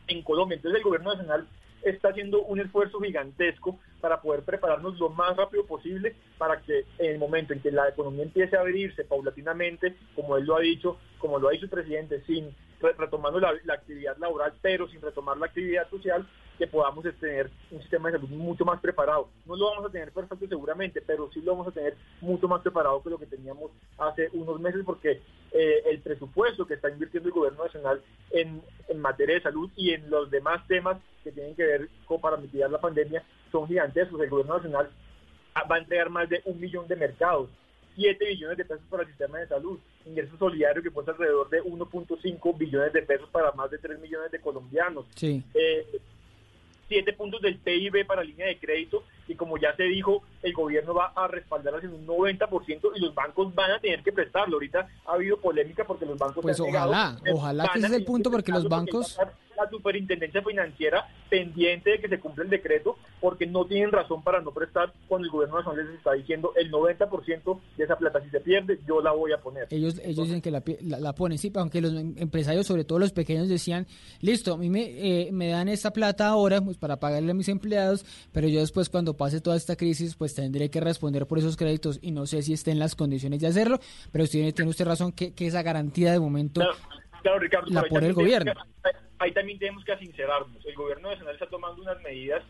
Speaker 4: en Colombia. Entonces el gobierno nacional está haciendo un esfuerzo gigantesco para poder prepararnos lo más rápido posible para que en el momento en que la economía empiece a abrirse paulatinamente, como él lo ha dicho, como lo ha dicho el presidente, sin retomando la, actividad laboral, pero sin retomar la actividad social, que podamos tener un sistema de salud mucho más preparado. No lo vamos a tener perfecto seguramente, pero sí lo vamos a tener mucho más preparado que lo que teníamos hace unos meses, porque eh, el presupuesto que está invirtiendo el gobierno nacional en, en materia de salud y en los demás temas que tienen que ver con para mitigar la pandemia son gigantescos. El gobierno nacional va a entregar más de un millón de mercados 7 billones de pesos para el sistema de salud, ingreso solidario que cuesta alrededor de 1.5 billones de pesos para más de 3 millones de colombianos.
Speaker 2: Sí.
Speaker 4: Eh, 7 puntos del PIB para línea de crédito y como ya se dijo, el gobierno va a respaldarlas en un 90% y los bancos van a tener que prestarlo. Ahorita ha habido polémica porque los bancos...
Speaker 2: Pues ojalá, ojalá que ese es el punto porque los bancos
Speaker 4: la superintendencia financiera pendiente de que se cumpla el decreto porque no tienen razón para no prestar cuando el gobierno nacional les está diciendo el 90% de esa plata si se pierde yo la voy a poner.
Speaker 2: Ellos ellos dicen que la, la, ponen, sí, aunque los em, empresarios, sobre todo los pequeños, decían, listo, a mí me, eh, me dan esta plata ahora pues para pagarle a mis empleados, pero yo después cuando pase toda esta crisis pues tendré que responder por esos créditos y no sé si esté en las condiciones de hacerlo, pero usted tiene usted razón que, que esa garantía de momento
Speaker 4: claro, Ricardo,
Speaker 2: la pone el gobierno
Speaker 4: ahí también tenemos que sincerarnos. El gobierno nacional está tomando unas medidas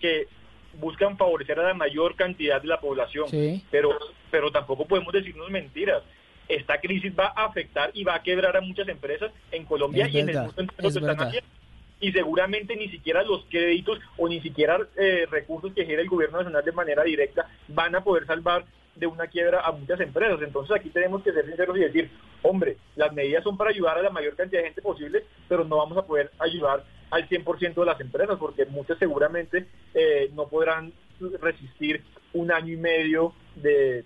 Speaker 4: que buscan favorecer a la mayor cantidad de la población, pero, pero tampoco podemos decirnos mentiras. Esta crisis va a afectar y va a quebrar a muchas empresas en Colombia y en el mundo entero y seguramente ni siquiera los créditos o ni siquiera eh, recursos que genera el gobierno nacional de manera directa van a poder salvar de una quiebra a muchas empresas. Entonces aquí tenemos que ser sinceros y decir, hombre, las medidas son para ayudar a la mayor cantidad de gente posible, pero no vamos a poder ayudar al 100% de las empresas, porque muchas seguramente eh, no podrán resistir un año y medio de,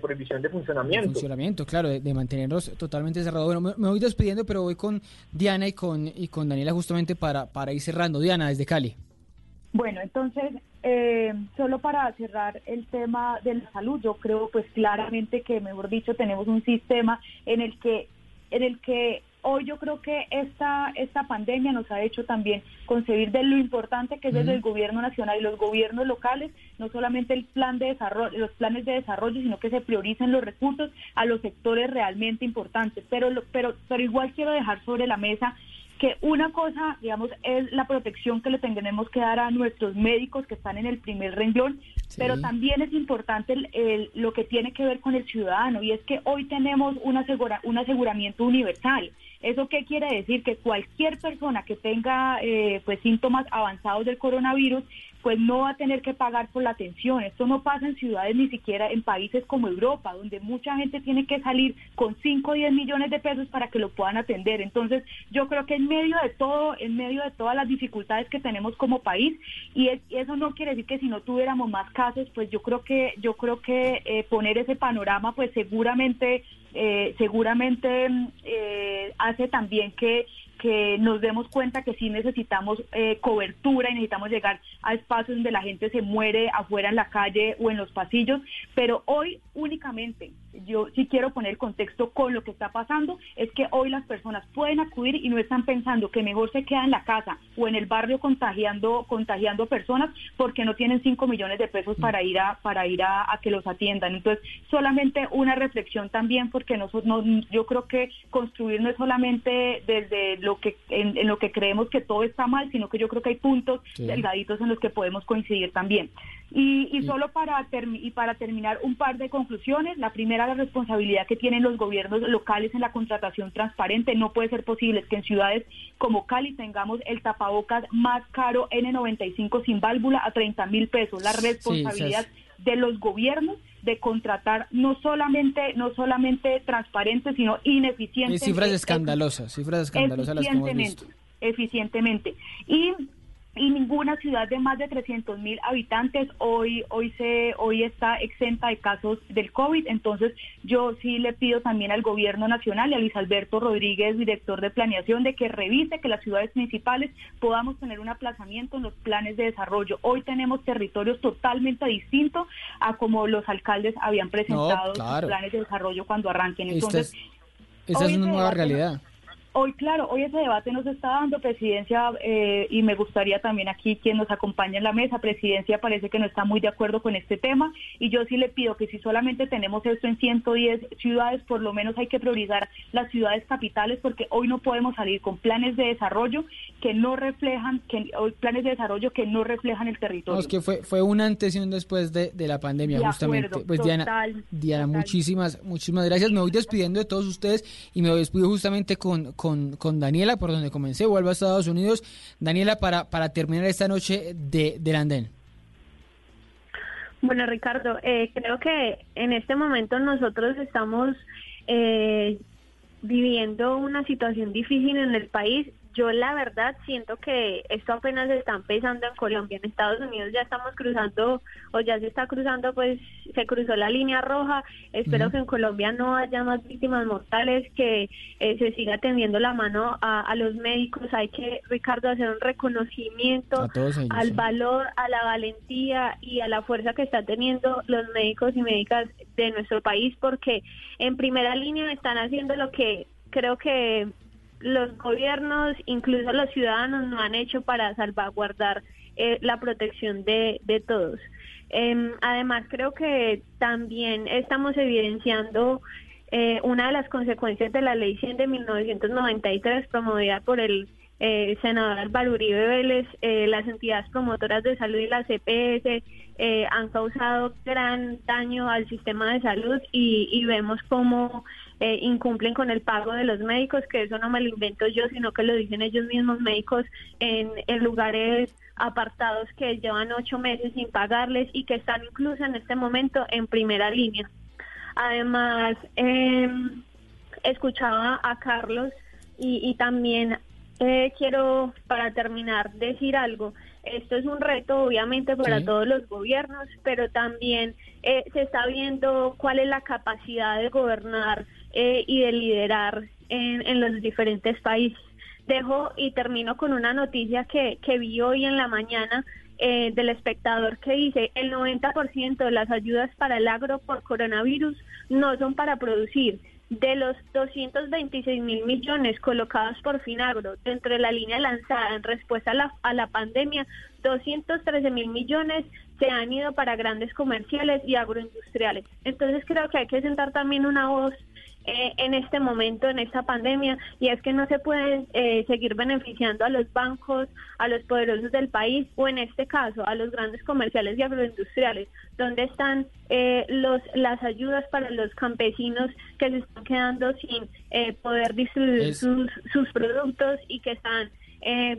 Speaker 4: prohibición de funcionamiento.
Speaker 2: funcionamiento, claro, de, mantenerlos totalmente cerrados. Bueno, me, voy despidiendo, pero voy con Diana y con, y con Daniela justamente para, para ir cerrando. Diana, desde Cali.
Speaker 5: Bueno, entonces, eh, solo para cerrar el tema de la salud, yo creo pues claramente que, mejor dicho, tenemos un sistema en el que, en el que hoy yo creo que esta, esta pandemia nos ha hecho también concebir de lo importante que es desde el gobierno nacional y los gobiernos locales, no solamente el plan de desarrollo, los planes de desarrollo, sino que se prioricen los recursos a los sectores realmente importantes. Pero, pero, pero igual quiero dejar sobre la mesa que una cosa, digamos, es la protección que le tenemos que dar a nuestros médicos que están en el primer renglón, pero también es importante el, lo que tiene que ver con el ciudadano y es que hoy tenemos un, asegura, un aseguramiento universal. ¿Eso qué quiere decir? Que cualquier persona que tenga eh, pues síntomas avanzados del coronavirus pues no va a tener que pagar por la atención. Esto no pasa en ciudades ni siquiera en países como Europa, donde mucha gente tiene que salir con 5 o 10 millones de pesos para que lo puedan atender. Entonces, yo creo que en medio de todo, en medio de todas las dificultades que tenemos como país, y, eso no quiere decir que si no tuviéramos más casos, pues yo creo que yo creo que eh, poner ese panorama, pues seguramente eh, seguramente eh, hace también que que nos demos cuenta que sí necesitamos eh, cobertura y necesitamos llegar a espacios donde la gente se muere afuera en la calle o en los pasillos, pero hoy únicamente, yo sí quiero poner contexto con lo que está pasando, es que hoy las personas pueden acudir y no están pensando que mejor se queda en la casa o en el barrio contagiando, contagiando personas porque no tienen 5 millones de pesos para ir a, para ir a, que los atiendan. Entonces, solamente una reflexión también porque nosotros, yo creo que construir no es solamente desde lo que en, lo que creemos que todo está mal, sino que yo creo que hay puntos delgaditos en los que podemos coincidir también. Y, solo para, y para terminar, un par de conclusiones. La primera, la responsabilidad que tienen los gobiernos locales en la contratación transparente. No puede ser posible que en ciudades como Cali tengamos el tapabocas más caro N95 sin válvula a 30 mil pesos. La responsabilidad de los gobiernos de contratar no solamente no solamente transparente, sino ineficiente.
Speaker 2: cifras escandalosas, cifras escandalosas las que hemos visto.
Speaker 5: Eficientemente. Y y ninguna ciudad de más de 300 mil habitantes hoy hoy se hoy está exenta de casos del COVID. Entonces yo sí le pido también al gobierno nacional y a Luis Alberto Rodríguez, director de planeación, de que revise que las ciudades principales podamos tener un aplazamiento en los planes de desarrollo. Hoy tenemos territorios totalmente distintos a como los alcaldes habían presentado sus planes de desarrollo cuando arranquen. Entonces,
Speaker 2: esta es, una nueva realidad
Speaker 5: hoy, claro, hoy ese debate nos está dando presidencia eh, y me gustaría también aquí quien nos acompaña en la mesa, presidencia parece que no está muy de acuerdo con este tema y yo sí le pido que si solamente tenemos esto en 110 ciudades, por lo menos hay que priorizar las ciudades capitales porque hoy no podemos salir con planes de desarrollo que no reflejan, que hoy planes de desarrollo que no reflejan el territorio. No,
Speaker 2: es que fue, fue un antes y un después de, la pandemia, justamente. pues Diana, Diana muchísimas, muchísimas gracias. Me voy despidiendo de todos ustedes y me despido justamente con con, Daniela, por donde comencé, vuelvo a Estados Unidos. Daniela, para, para terminar esta noche de, del andén.
Speaker 3: Bueno, Ricardo, eh, creo que en este momento nosotros estamos eh, viviendo una situación difícil en el país yo la verdad siento que esto apenas está empezando en Colombia. En Estados Unidos ya estamos cruzando, o ya se está cruzando, pues se cruzó la línea roja. Espero que en Colombia no haya más víctimas mortales, que eh, se siga tendiendo la mano a, los médicos. Hay que, Ricardo, hacer un reconocimiento al valor, a la valentía y a la fuerza que están teniendo los médicos y médicas de nuestro país, porque en primera línea están haciendo lo que creo que los gobiernos, incluso los ciudadanos, no han hecho para salvaguardar eh, la protección de, de todos. Em, además, creo que también estamos evidenciando eh, una de las consecuencias de la Ley 100 de 1993 promovida por el eh, senador Álvaro Uribe Vélez, eh, las entidades promotoras de salud y la CPS eh, han causado gran daño al sistema de salud y, y vemos cómo eh, incumplen con el pago de los médicos, que eso no me lo invento yo, sino que lo dicen ellos mismos médicos en, en lugares apartados que llevan ocho meses sin pagarles y que están incluso en este momento en primera línea. Además, eh, escuchaba a Carlos y, y también eh, quiero, para terminar, decir algo. Esto es un reto, obviamente, para todos los gobiernos, pero también eh, se está viendo cuál es la capacidad de gobernar eh, y de liderar en, los diferentes países. Dejo y termino con una noticia que, que vi hoy en la mañana eh, del espectador que dice el 90% de las ayudas para el agro por coronavirus no son para producir. De los 226 mil millones colocados por Finagro dentro de la línea lanzada en respuesta a la, a la pandemia, 213 mil millones se han ido para grandes comerciales y agroindustriales. Entonces creo que hay que sentar también una voz eh, en este momento, en esta pandemia, y es que no se pueden eh, seguir beneficiando a los bancos, a los poderosos del país, o en este caso, a los grandes comerciales y agroindustriales, donde están eh, los las ayudas para los campesinos que se están quedando sin poder distribuir sus, sus productos y que están,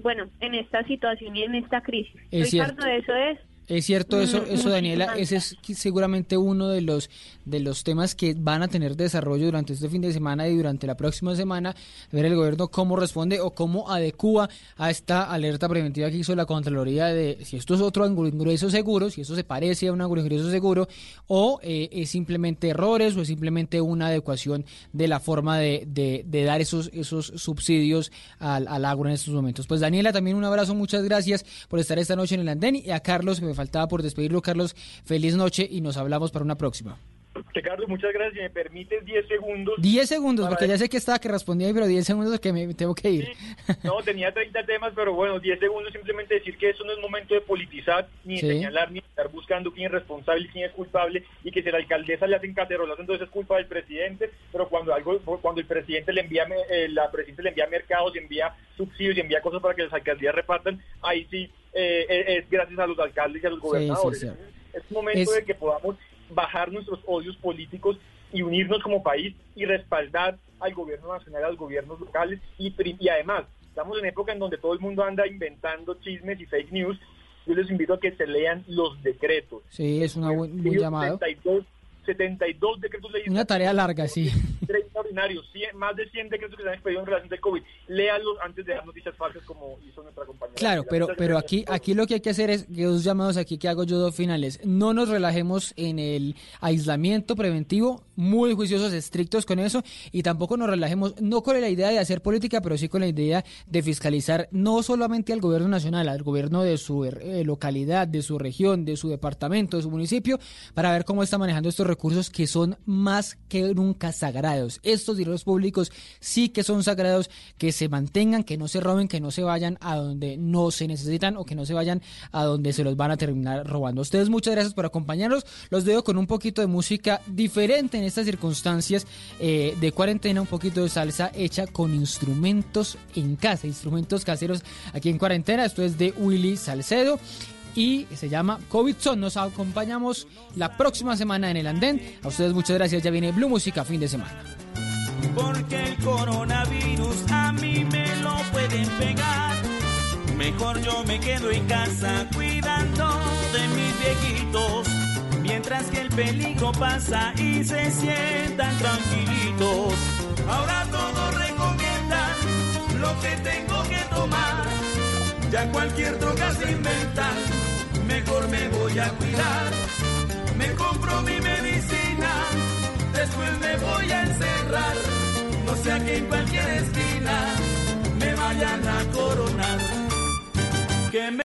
Speaker 3: bueno, en esta situación y en esta crisis. Ricardo, eso es
Speaker 2: es cierto eso, eso Daniela, ese es seguramente uno de los de los temas que van a tener desarrollo durante este fin de semana y durante la próxima semana, ver el gobierno cómo responde o cómo adecua a esta alerta preventiva que hizo la Contraloría de si esto es otro ingreso seguro, si eso se parece a un ingreso seguro o eh, es simplemente errores o es simplemente una adecuación de la forma de, de, dar esos, esos subsidios al, al agro en estos momentos. Pues Daniela, también un abrazo, muchas gracias por estar esta noche en el andén y a Carlos faltaba por despedirlo, Carlos. Feliz noche y nos hablamos para una próxima.
Speaker 4: Ricardo, muchas gracias. Si me permites 10 segundos.
Speaker 2: 10 segundos, porque ya sé que estaba que respondía, pero 10 segundos que me tengo que ir.
Speaker 4: no, tenía 30 temas, pero bueno, 10 segundos simplemente decir que eso no es momento de politizar, ni de señalar, ni de estar buscando quién es responsable quién es culpable, y que si la alcaldesa le hacen cacerolas, entonces es culpa del presidente, pero cuando algo cuando el presidente le envía, eh, la presidenta le envía mercados, envía subsidios, y envía cosas para que las alcaldías repartan, ahí sí eh, es gracias a los alcaldes y a los gobernadores. Es momento de que podamos bajar nuestros odios políticos y unirnos como país y respaldar al gobierno nacional, a los gobiernos locales y, y además estamos en época en donde todo el mundo anda inventando chismes y fake news. Yo les invito a que se lean los decretos.
Speaker 2: Sí, es una buen, llamado.
Speaker 4: 72 decretos legislativos.
Speaker 2: Una tarea larga, sí.
Speaker 4: Extraordinarios, más de 100 decretos que se han expedido en relación del COVID. Léalos antes de dar noticias falsas como hizo nuestra compañera.
Speaker 2: Claro, pero, pero aquí, aquí lo que hay que hacer es, que dos llamados aquí que hago yo dos finales. No nos relajemos en el aislamiento preventivo, muy juiciosos, estrictos con eso, y tampoco nos relajemos, no con la idea de hacer política, pero sí con la idea de fiscalizar no solamente al gobierno nacional, al gobierno de su eh, localidad, de su región, de su departamento, de su municipio, para ver cómo está manejando estos recursos que son más que nunca sagrados. Estos dineros públicos sí que son sagrados, que se mantengan, que no se roben, que no se vayan a donde no se necesitan o que no se vayan a donde se los van a terminar robando. Ustedes muchas gracias por acompañarnos. Los dejo con un poquito de música diferente en estas circunstancias eh, de cuarentena, un poquito de salsa hecha con instrumentos en casa, instrumentos caseros aquí en cuarentena. Esto es de Willy Salcedo y se llama COVID Zone. Nos acompañamos la próxima semana en el andén. A ustedes muchas gracias. Ya viene Blue Música fin de semana.
Speaker 1: Porque el coronavirus a mí me lo pueden pegar. Mejor yo me quedo en casa cuidando de mis viejitos. Mientras que el peligro pasa y se sientan tranquilitos. Ahora todos recomiendan lo que tengo que tomar. Ya cualquier droga se inventa mejor me voy a cuidar. Me compro mi medicina, después me voy a encerrar. No sea que en cualquier esquina me vayan a coronar. Que